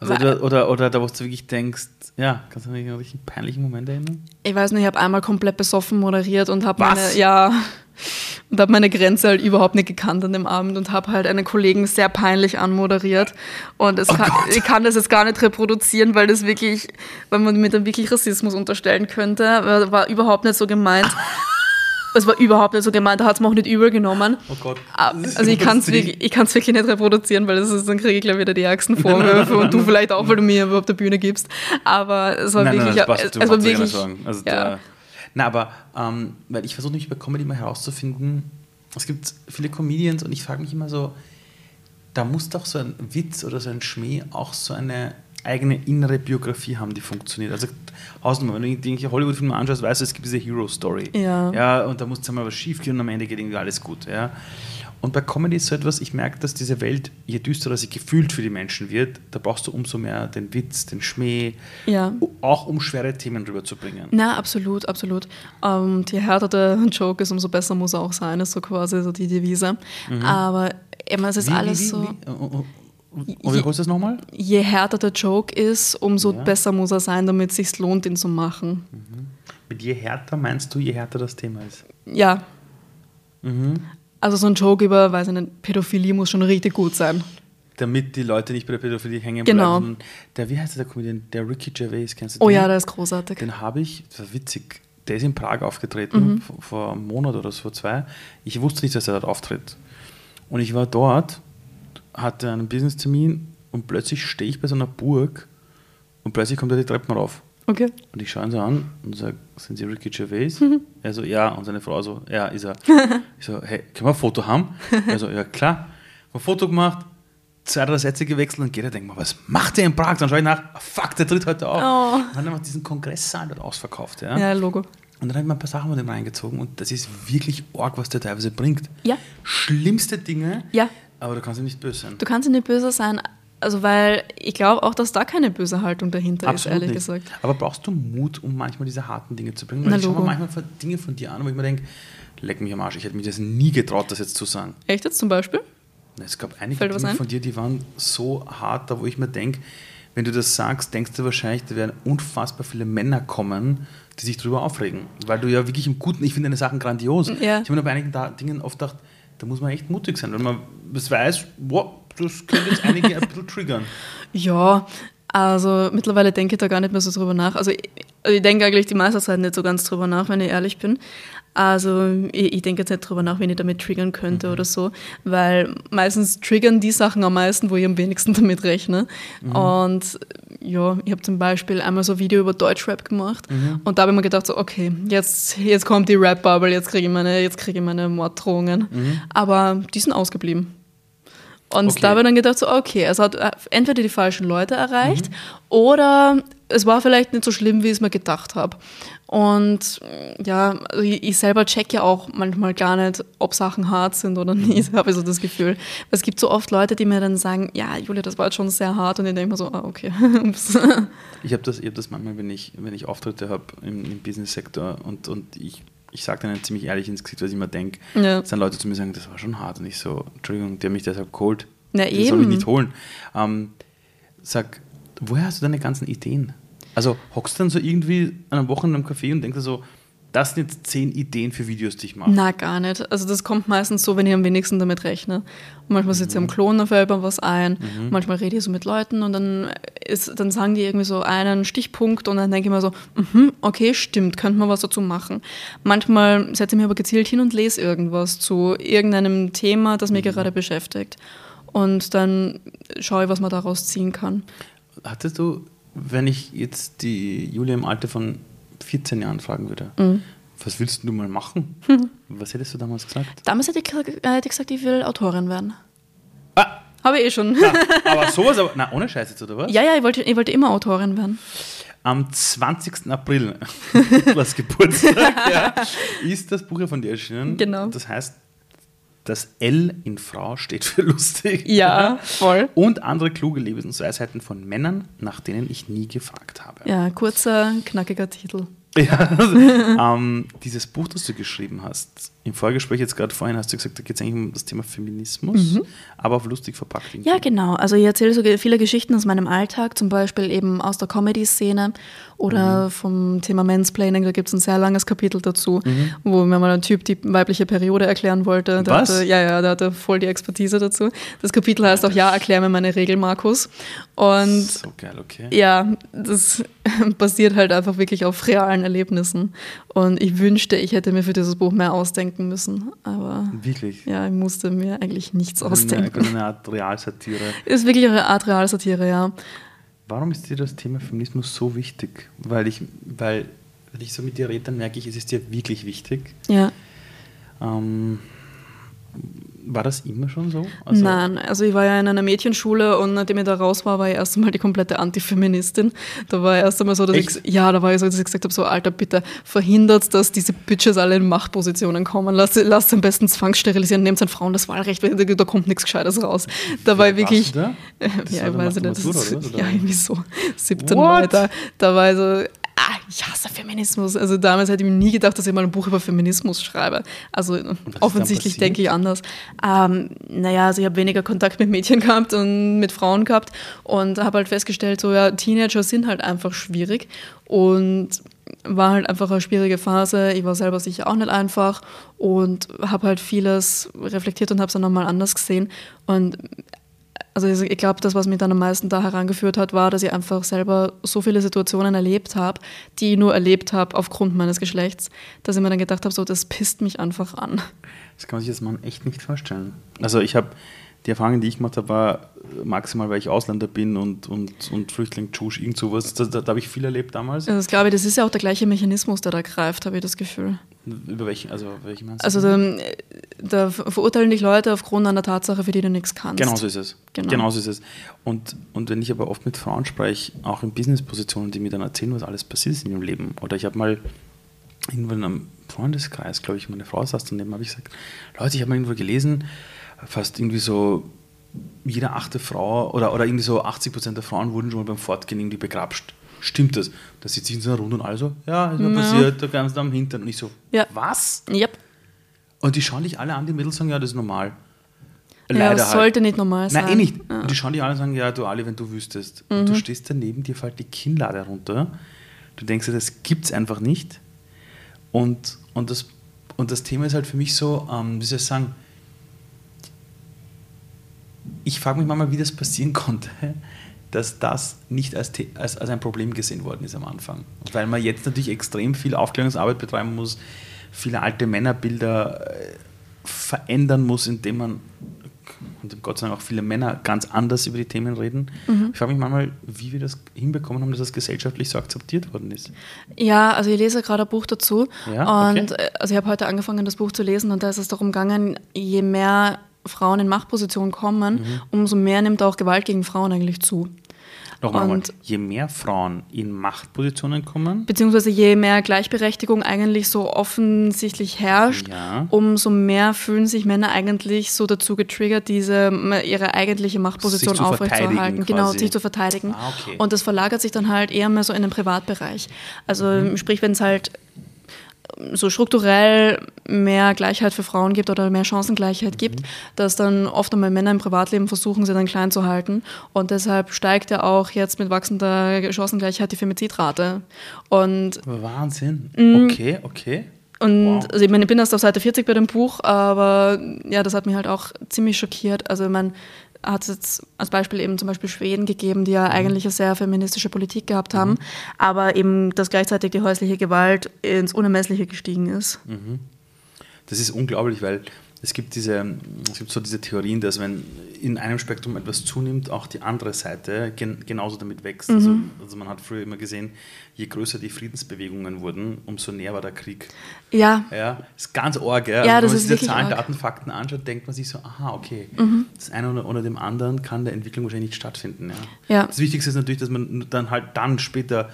also, oder, oder, oder da, wo du wirklich denkst, ja, kannst du dich an einen peinlichen Moment erinnern? Ich weiß nicht, ich habe einmal komplett besoffen moderiert und habe meine, ja, und habe meine Grenze halt überhaupt nicht gekannt an dem Abend und habe halt einen Kollegen sehr peinlich anmoderiert. Und Oh kann, ich kann das jetzt gar nicht reproduzieren, weil das wirklich, weil man mir dann wirklich Rassismus unterstellen könnte. War, überhaupt nicht so gemeint. Es war überhaupt nicht so gemeint, da hat es mir auch nicht übel genommen. Oh Gott. Ah, Also ich kann es wirklich, ich wirklich nicht reproduzieren, weil das ist, dann kriege ich gleich wieder die ärgsten Vorwürfe und du vielleicht auch, weil du mir auf der Bühne gibst. Aber es war Nein, nein, wirklich, das passt, es, es war wirklich. Also ja. Na, aber, ähm, weil ich versuche nämlich bei Comedy mal herauszufinden, es gibt viele Comedians und ich frage mich immer so, da muss doch so ein Witz oder so ein Schmäh auch so eine eigene innere Biografie haben, die funktioniert. Also Hausnummer, wenn du irgendwelche Hollywood-Filme anschaust, weißt du, es gibt diese Hero-Story. Ja. ja. Und da muss einmal was schief gehen und am Ende geht irgendwie alles gut. Ja. Und bei Comedy ist so etwas, ich merke, dass diese Welt, je düsterer sie gefühlt für die Menschen wird, da brauchst du umso mehr den Witz, den Schmäh, Ja. auch um schwere Themen rüberzubringen. Na, absolut, absolut. Und je härter der Joke ist, umso besser muss er auch sein, ist so quasi so die Devise. Aber eben, es ist Wie, alles wie, wie, so. Wie? Und, und, und wie holst du das nochmal? Je härter der Joke ist, umso Ja. besser muss er sein, damit es sich lohnt, ihn zu machen. Mit je härter meinst du, je härter das Thema ist. Ja. Mhm. Also so ein Joke über, weiß ich nicht, Pädophilie muss schon richtig gut sein. Damit die Leute nicht bei der Pädophilie hängen Genau. bleiben. Der, wie heißt der Comedian? Der Ricky Gervais, kennst du Oh den? ja, der ist großartig. Den habe ich, das war witzig, der ist in Prag aufgetreten, vor, vor einem Monat oder so, vor zwei. Ich wusste nicht, dass er dort auftritt. Und ich war dort, hatte einen Business-Termin und plötzlich stehe ich bei so einer Burg und plötzlich kommt er die Treppen rauf. Okay. Und ich schaue ihn so an und sage, sind Sie Ricky Gervais? Er so, ja. Und seine Frau so, ja, ist er. ich so, hey, können wir ein Foto haben? Er so, ja, klar. Ein Foto gemacht, zwei, drei Sätze gewechselt und geht er, denkt mal, was macht der in Prag? Dann schaue ich nach, ah, fuck, der tritt heute auf. Oh. Und dann haben wir diesen Kongresssaal dort ausverkauft. Ja? Ja, Logo. Und dann habe ich mal ein paar Sachen mit dem reingezogen und das ist wirklich arg, was der teilweise bringt. Ja. Schlimmste Dinge, Ja. aber du kannst ihm nicht böse sein. Du kannst ja nicht böse sein, also weil ich glaube auch, dass da keine böse Haltung dahinter ist, Absolut ehrlich nicht. gesagt. Aber brauchst du Mut, um manchmal diese harten Dinge zu bringen? Na, Weil ich schaue mir manchmal Dinge von dir an, wo ich mir denke, leck mich am Arsch, ich hätte mir das nie getraut, das jetzt zu sagen. Echt jetzt zum Beispiel? Es gab einige Fällt Dinge von dir, die waren so hart, da wo ich mir denke, wenn du das sagst, denkst du wahrscheinlich, da werden unfassbar viele Männer kommen, die sich darüber aufregen. Weil du ja wirklich im Guten, ich finde deine Sachen grandios. Ja. Ich habe mir bei einigen Dingen oft gedacht, da muss man echt mutig sein, wenn man das weiß, wow, das könnte jetzt einige ein bisschen triggern. Ja, also mittlerweile denke ich da gar nicht mehr so drüber nach. Also ich, ich denke eigentlich die meiste Zeit nicht so ganz drüber nach, wenn ich ehrlich bin. Also ich, ich denke jetzt nicht drüber nach, wen ich damit triggern könnte oder so, weil meistens triggern die Sachen am meisten, wo ich am wenigsten damit rechne. Und ja, ich habe zum Beispiel einmal so ein Video über Deutschrap gemacht und da habe ich mir gedacht, so, okay, jetzt, jetzt kommt die Rap-Bubble, jetzt kriege ich meine, jetzt kriege ich meine Morddrohungen. Aber die sind ausgeblieben. Und Okay. da habe ich dann gedacht, so, okay, es hat äh, entweder die falschen Leute erreicht Mhm. oder es war vielleicht nicht so schlimm, wie ich es mir gedacht habe. Und äh, ja, also ich, selber check ja auch manchmal gar nicht, ob Sachen hart sind oder Mhm. nicht, habe ich so das Gefühl. Es gibt so oft Leute, die mir dann sagen, ja, Julia, das war jetzt schon sehr hart und ich denke mir so, ah, okay. Ich habe das, ich hab das manchmal, wenn ich, wenn ich Auftritte habe im, im Business-Sektor und, und ich, ich sage dann ziemlich ehrlich ins Gesicht, was ich immer denke, Ja. dass dann Leute zu mir sagen, das war schon hart und ich so, Entschuldigung, der hat mich deshalb geholt. Na, Den soll ich eben. nicht holen. Ähm, sag, woher hast du deine ganzen Ideen? Also hockst du dann so irgendwie an einem Wochenende im Café und denkst dir so, das sind jetzt zehn Ideen für Videos, die ich mache. Na, gar nicht. Also das kommt meistens so, wenn ich am wenigsten damit rechne. Und manchmal sitze ich am Klon, da fällt mir was ein. Manchmal rede ich so mit Leuten und dann, ist, dann sagen die irgendwie so einen Stichpunkt und dann denke ich mir so, mhm, okay, stimmt, könnte man was dazu machen. Manchmal setze ich mich aber gezielt hin und lese irgendwas zu irgendeinem Thema, das mich gerade beschäftigt. Und dann schaue ich, was man daraus ziehen kann. Hattest du, wenn ich jetzt die Julia im Alter von 14 Jahren fragen würde, Mhm. was willst du mal machen? Was hättest du damals gesagt? Damals hätte ich, gesagt- äh, hätte ich gesagt, ich will Autorin werden. Ah, Habe ich eh schon. na, aber sowas, aber, na, ohne Scheiß jetzt, oder was? Ja, ja, ich wollte, ich wollte immer Autorin werden. Am 20. April, was Geburtstag, ja, ist das Buch ja von dir erschienen. Genau. Das heißt, das L in Frau steht für lustig. Ja, voll. Und andere kluge Lebensweisheiten von Männern, nach denen ich nie gefragt habe. Ja, kurzer, knackiger Titel. Ja, also, ähm, dieses Buch, das du geschrieben hast, im Vorgespräch jetzt gerade vorhin hast du gesagt, da geht es eigentlich um das Thema Feminismus, aber auf lustig verpackt. Mhm. Ja, genau. Also ich erzähle so viele Geschichten aus meinem Alltag, zum Beispiel eben aus der Comedy-Szene oder vom Thema Mansplaining. Da gibt es ein sehr langes Kapitel dazu, wo mir mal ein Typ die weibliche Periode erklären wollte. Was? Hatte, ja, ja, der hatte voll die Expertise dazu. Das Kapitel heißt auch Ja, erklär mir meine Regel, Markus. Und So geil, okay. ja, das basiert halt einfach wirklich auf realen Erlebnissen. Und ich wünschte, ich hätte mir für dieses Buch mehr ausdenken müssen. Aber Wirklich? ja, ich musste mir eigentlich nichts Also ausdenken. Eine, eine Art Realsatire. Ist wirklich eine Art Realsatire, ja. Warum ist dir das Thema Feminismus so wichtig? Weil ich, weil, wenn ich so mit dir rede, dann merke ich, es ist dir wirklich wichtig. Ja. Ähm, war das immer schon so? Also, Nein, also ich war ja in einer Mädchenschule und nachdem ich da raus war, war ich erst einmal die komplette Antifeministin. Da war erst einmal so, dass Echt? ich, ja, da war ich so, dass ich gesagt habe, so Alter, bitte verhindert, dass diese Bitches alle in Machtpositionen kommen. Lasst sie am besten zwangssterilisieren, nehmt den Frauen das Wahlrecht, weil da, kommt nichts Gescheites raus. Da war ich wirklich, da? Ja, war ich weiß nicht, das ist? Oder? ja, irgendwie so 17 What? Mal da, da war ich so, ah, ich hasse Feminismus. Also damals hätte ich mir nie gedacht, dass ich mal ein Buch über Feminismus schreibe. Also offensichtlich denke ich anders. Ähm, naja, also ich habe weniger Kontakt mit Mädchen gehabt und mit Frauen gehabt und habe halt festgestellt, so ja, Teenager sind halt einfach schwierig und war halt einfach eine schwierige Phase. Ich war selber sicher auch nicht einfach und habe halt vieles reflektiert und habe es dann nochmal anders gesehen. Und also ich glaube, das, was mich dann am meisten da herangeführt hat, war, dass ich einfach selber so viele Situationen erlebt habe, die ich nur erlebt habe aufgrund meines Geschlechts, dass ich mir dann gedacht habe, so, das pisst mich einfach an. Das kann man sich als Mann echt nicht vorstellen. Also ich habe, die Erfahrung, die ich gemacht habe, war maximal, weil ich Ausländer bin und, und, und Flüchtling, Tschusch, irgend sowas. Da, da, da habe ich viel erlebt damals. Also das glaube ich, das ist ja auch der gleiche Mechanismus, der da greift, habe ich das Gefühl. Über welchen, also welche meinst du? Also da, da verurteilen dich Leute aufgrund einer Tatsache, für die du nichts kannst. Genau so ist es. Genau. Genau. so ist es. Und, und wenn ich aber oft mit Frauen spreche, auch in Businesspositionen, die mir dann erzählen, was alles passiert ist in ihrem Leben. Oder ich habe mal irgendwo in einem Freundeskreis, glaube ich, meine Frau saß daneben, habe ich gesagt, Leute, ich habe mal irgendwo gelesen, fast irgendwie so jede achte Frau oder, oder irgendwie so 80 Prozent der Frauen wurden schon mal beim Fortgehen irgendwie begrapscht. Stimmt das? Da sitzt sie in so einer Runde und alle so, ja, ist mir Ja. passiert, da ganz am Hintern. Und ich so, Ja. was? Yep. Und die schauen dich alle an, die Mädels sagen, ja, das ist normal. Ja, das sollte nicht normal sein. Nein, eh nicht. Ja. Und die schauen dich an und sagen, ja, du Ali, wenn du wüsstest. Und du stehst daneben, dir fällt die Kinnlade runter. Du denkst dir, das gibt's einfach nicht. Und, und, das, und das Thema ist halt für mich so, ähm, wie soll ich sagen, ich frage mich manchmal, wie das passieren konnte, dass das nicht als, als, als ein Problem gesehen worden ist am Anfang. Weil man jetzt natürlich extrem viel Aufklärungsarbeit betreiben muss, viele alte Männerbilder äh, verändern muss, indem man, und Gott sei Dank auch viele Männer ganz anders über die Themen reden. Ich frage mich manchmal, wie wir das hinbekommen haben, dass das gesellschaftlich so akzeptiert worden ist. Ja, also ich lese gerade ein Buch dazu. Ja, okay. und äh, also ich habe heute angefangen, das Buch zu lesen und da ist es darum gegangen, je mehr Frauen in Machtpositionen kommen, Mhm. umso mehr nimmt auch Gewalt gegen Frauen eigentlich zu. Nochmal, Und- je mehr Frauen in Machtpositionen kommen, Beziehungsweise je mehr Gleichberechtigung eigentlich so offensichtlich herrscht, Ja. umso mehr fühlen sich Männer eigentlich so dazu getriggert, diese ihre eigentliche Machtposition aufrechtzuerhalten. Genau, sich zu verteidigen. Ah, okay. Und das verlagert sich dann halt eher mehr so in den Privatbereich. Also Mhm. sprich, wenn es halt so strukturell mehr Gleichheit für Frauen gibt oder mehr Chancengleichheit gibt, Mhm. dass dann oft einmal Männer im Privatleben versuchen, sie dann klein zu halten. Und deshalb steigt ja auch jetzt mit wachsender Chancengleichheit die Femizidrate. Und Wahnsinn. Mhm. Okay, okay. und Wow. also ich meine, ich bin erst auf Seite 40 bei dem Buch, aber ja, das hat mich halt auch ziemlich schockiert. Also man hat es jetzt als Beispiel eben zum Beispiel Schweden gegeben, die ja Mhm. eigentlich eine sehr feministische Politik gehabt haben, aber eben, dass gleichzeitig die häusliche Gewalt ins Unermessliche gestiegen ist. Das ist unglaublich, weil es gibt diese, es gibt so diese Theorien, dass wenn in einem Spektrum etwas zunimmt, auch die andere Seite gen genauso damit wächst. Also, also man hat früher immer gesehen, je größer die Friedensbewegungen wurden, umso näher war der Krieg. Ja, Ja, ist ganz arg. Ja, Ja, Und das wenn man sich wirklich die Zahlen, arg. Daten, Fakten anschaut, denkt man sich so, aha, okay, das eine oder, oder dem anderen kann der Entwicklung wahrscheinlich nicht stattfinden. Ja. Ja. Das Wichtigste ist natürlich, dass man dann halt dann später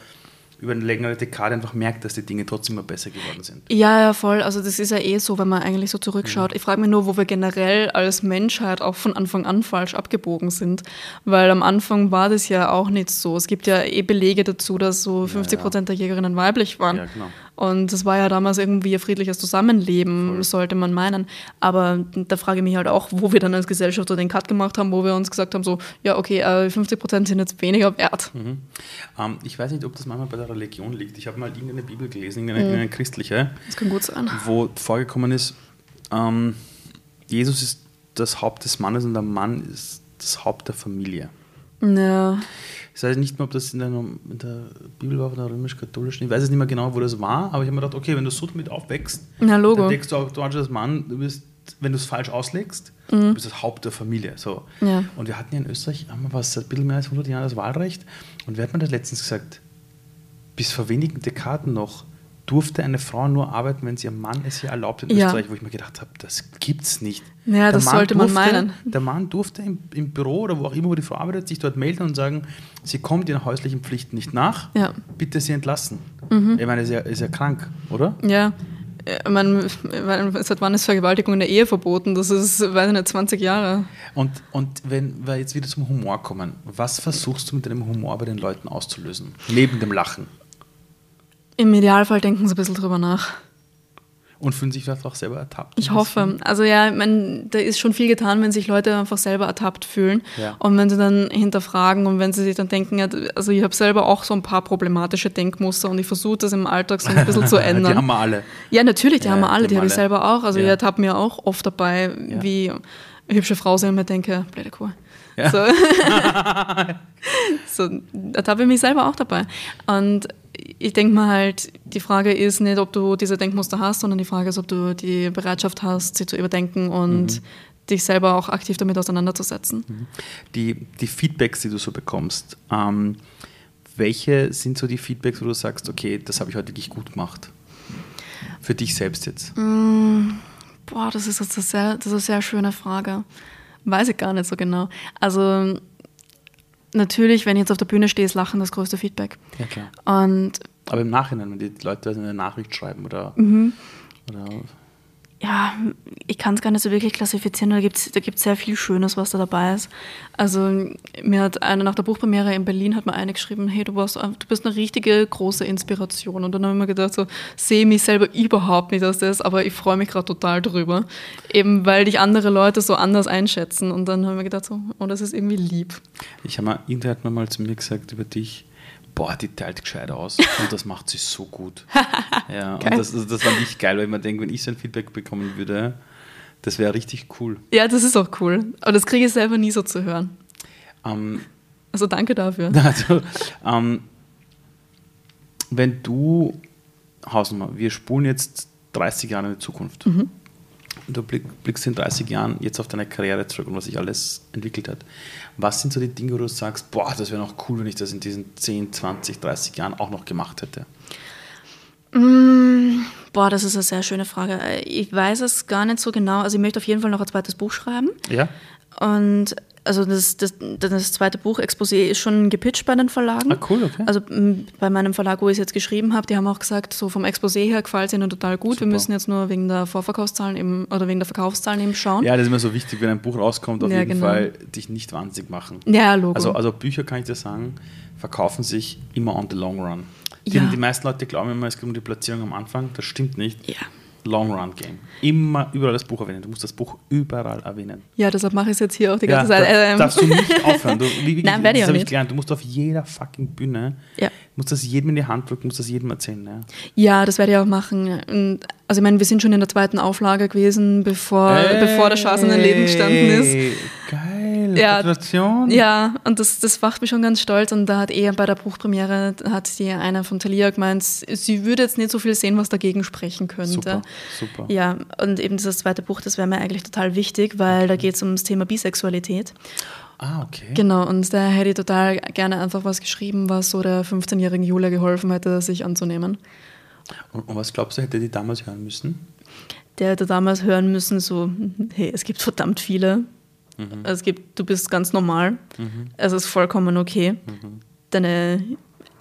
über eine längere Dekade einfach merkt, dass die Dinge trotzdem immer besser geworden sind. Ja, ja, voll. Also das ist ja eh so, wenn man eigentlich so zurückschaut. Ich frage mich nur, wo wir generell als Menschheit auch von Anfang an falsch abgebogen sind. Weil am Anfang war das ja auch nicht so. Es gibt ja eh Belege dazu, dass so 50 Prozent der Jägerinnen weiblich waren. Ja, genau. Und das war ja damals irgendwie ein friedliches Zusammenleben, sollte man meinen. Aber da frage ich mich halt auch, wo wir dann als Gesellschaft so den Cut gemacht haben, wo wir uns gesagt haben, so, ja, okay, äh, 50 Prozent sind jetzt weniger wert. Mhm. Ähm, ich weiß nicht, ob das manchmal bei der Religion liegt. Ich habe mal irgendeine Bibel gelesen, irgendeine, irgendeine christliche, Das kann gut sein. wo vorgekommen ist, ähm, Jesus ist das Haupt des Mannes und der Mann ist das Haupt der Familie. Ja, Ich weiß nicht mehr, ob das in der, in der Bibel war, von der römisch-katholischen. Ich weiß es nicht mehr genau, wo das war, aber ich habe mir gedacht, okay, wenn du so damit aufwächst, Na, dann denkst du automatisch als Mann, du bist, wenn du es falsch auslegst, du bist das Haupt der Familie. So. Mhm. Ja. Und wir hatten ja in Österreich, haben wir was, seit ein bisschen mehr als 100 Jahren das Wahlrecht. Und wer hat mir das letztens gesagt? Bis vor wenigen Dekaden noch durfte eine Frau nur arbeiten, wenn sie ihr Mann es ihr erlaubt in Ja. Österreich, wo ich mir gedacht habe, das gibt's nicht. Ja, Der das Mann sollte man meinen. Der Mann durfte im, im Büro oder wo auch immer, wo die Frau arbeitet, sich dort melden und sagen, sie kommt ihren häuslichen Pflichten nicht nach, Ja. bitte sie entlassen. Mhm. Ich meine, ist ja, ist ja krank, oder? Ja. Meine, seit wann ist Vergewaltigung in der Ehe verboten? Das ist, weiß ich nicht, 20 Jahre. Und, und wenn wir jetzt wieder zum Humor kommen, was versuchst du mit deinem Humor bei den Leuten auszulösen? Neben dem Lachen. Im Idealfall denken sie ein bisschen drüber nach. Und fühlen sich auch selber ertappt. Ich hoffe. Also ja, ich meine, da ist schon viel getan, wenn sich Leute einfach selber ertappt fühlen. Ja. Und wenn sie dann hinterfragen und wenn sie sich dann denken, ja, also ich habe selber auch so ein paar problematische Denkmuster und ich versuche das im Alltag so ein bisschen zu Die haben ändern. wir alle. Ja, natürlich, die Ja, haben wir alle, die die haben habe ich selber auch. Also Ja. ich ertappe mir auch oft dabei, wie eine hübsche Frau sehe und mir denke, blöde Kuh. Ja. So, so ertappe ich mich selber auch dabei. Und ich denke mal halt, die Frage ist nicht, ob du diese Denkmuster hast, sondern die Frage ist, ob du die Bereitschaft hast, sie zu überdenken und Mhm. dich selber auch aktiv damit auseinanderzusetzen. Die, die Feedbacks, die du so bekommst, ähm, welche sind so die Feedbacks, wo du sagst, okay, das habe ich heute wirklich gut gemacht? Für dich selbst jetzt. Boah, das ist, jetzt eine sehr, das ist eine sehr schöne Frage. Weiß ich gar nicht so genau. Also natürlich, wenn ich jetzt auf der Bühne stehe, ist Lachen das größte Feedback. Ja, klar. Und Aber im Nachhinein, wenn die Leute eine Nachricht schreiben oder, Mhm. oder ja, ich kann es gar nicht so wirklich klassifizieren. Da gibt es da gibt's sehr viel Schönes, was da dabei ist. Also mir hat einer nach der Buchpremiere in Berlin hat mir eine geschrieben, hey, du, warst, du bist eine richtige große Inspiration. Und dann habe ich mir gedacht, so sehe mich selber überhaupt nicht als das, aber ich freue mich gerade total drüber. Eben weil dich andere Leute so anders einschätzen. Und dann habe ich mir gedacht, so, oh, das ist irgendwie lieb. Ich habe mal, irgendwer hat mir mal zu mir gesagt über dich, boah, die teilt gescheit aus und das macht sie so gut. ja, und das, also das fand ich geil, weil ich mir denke, wenn ich so ein Feedback bekommen würde, das wäre richtig cool. Ja, das ist auch cool. Aber das kriege ich selber nie so zu hören. Ähm, Also danke dafür. also, ähm, wenn du, Hausnummer, wir spulen jetzt 30 Jahre in die Zukunft. Mhm. Du blick, blickst in 30 Jahren jetzt auf deine Karriere zurück und was sich alles entwickelt hat. Was sind so die Dinge, wo du sagst, boah, das wäre noch cool, wenn ich das in diesen 10, 20, 30 Jahren auch noch gemacht hätte? Mm, Boah, das ist eine sehr schöne Frage. Ich weiß es gar nicht so genau. Also ich möchte auf jeden Fall noch ein zweites Buch schreiben. Ja? Und also das, das, das zweite Buch, Exposé, ist schon gepitcht bei den Verlagen. Ah, cool, okay. Also bei meinem Verlag, wo ich es jetzt geschrieben habe, die haben auch gesagt, so vom Exposé her gefällt es ihnen total gut. Super. Wir müssen jetzt nur wegen der Vorverkaufszahlen eben, oder wegen der Verkaufszahlen eben schauen. Ja, das ist immer so wichtig, wenn ein Buch rauskommt, auf Ja, jeden genau. Fall dich nicht wahnsinnig machen. Ja, Logo. Also, also Bücher, kann ich dir sagen, verkaufen sich immer on the long run. Die, Ja. die meisten Leute glauben immer, es geht um die Platzierung am Anfang. Das stimmt nicht. ja. Long Run Game. Immer überall das Buch erwähnen. Du musst das Buch überall erwähnen. ja, deshalb mache ich es jetzt hier auch die Ja, ganze Zeit. da, Ähm, darfst du nicht aufhören. Du, wie, wie, Nein, werde ich auch nicht. gelernt. Du musst auf jeder fucking Bühne, Ja. musst das jedem in die Hand drücken, musst das jedem erzählen. Ja. Ja, das werde ich auch machen. Und, also ich meine, wir sind schon in der zweiten Auflage gewesen, bevor, bevor der Chance in den Leben gestanden ist. Geil. Ja. Gratulation. Ja, und das, das macht mich schon ganz stolz. Und da hat eher bei der Buchpremiere, hat die eine von Thalia gemeint, sie würde jetzt nicht so viel sehen, was dagegen sprechen könnte. Super, super. Ja, und eben dieses zweite Buch, das wäre mir eigentlich total wichtig, weil da geht es ums Thema Bisexualität. Ah, okay. Genau, und da hätte ich total gerne einfach was geschrieben, was so der 15-jährigen Julia geholfen hätte, sich anzunehmen. Und, und was glaubst du, hätte die damals hören müssen? Der hätte damals hören müssen, so, hey, es gibt verdammt viele. Mhm. Es gibt, du bist ganz normal. Es ist vollkommen okay. Mhm. Deine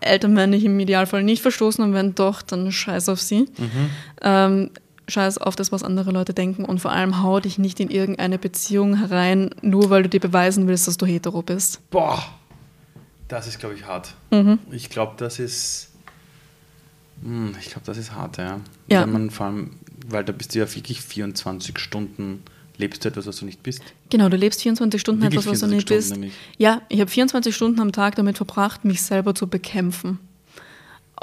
Eltern werden dich im Idealfall nicht verstoßen und wenn doch, dann scheiß auf sie. Mhm. Ähm, scheiß auf das, was andere Leute denken und vor allem hau dich nicht in irgendeine Beziehung herein, nur weil du dir beweisen willst, dass du hetero bist. Boah, das ist, glaube ich, hart. Mhm. Ich glaube, das ist. Hm, Ich glaube, das ist hart, ja. Ja. Wenn man vor allem, weil da bist du ja wirklich 24 Stunden, lebst du etwas, was du nicht bist. Genau, du lebst 24 Stunden Wirklich etwas, was du 24 nicht Stunden bist. nämlich. Ja, ich habe 24 Stunden am Tag damit verbracht, mich selber zu bekämpfen.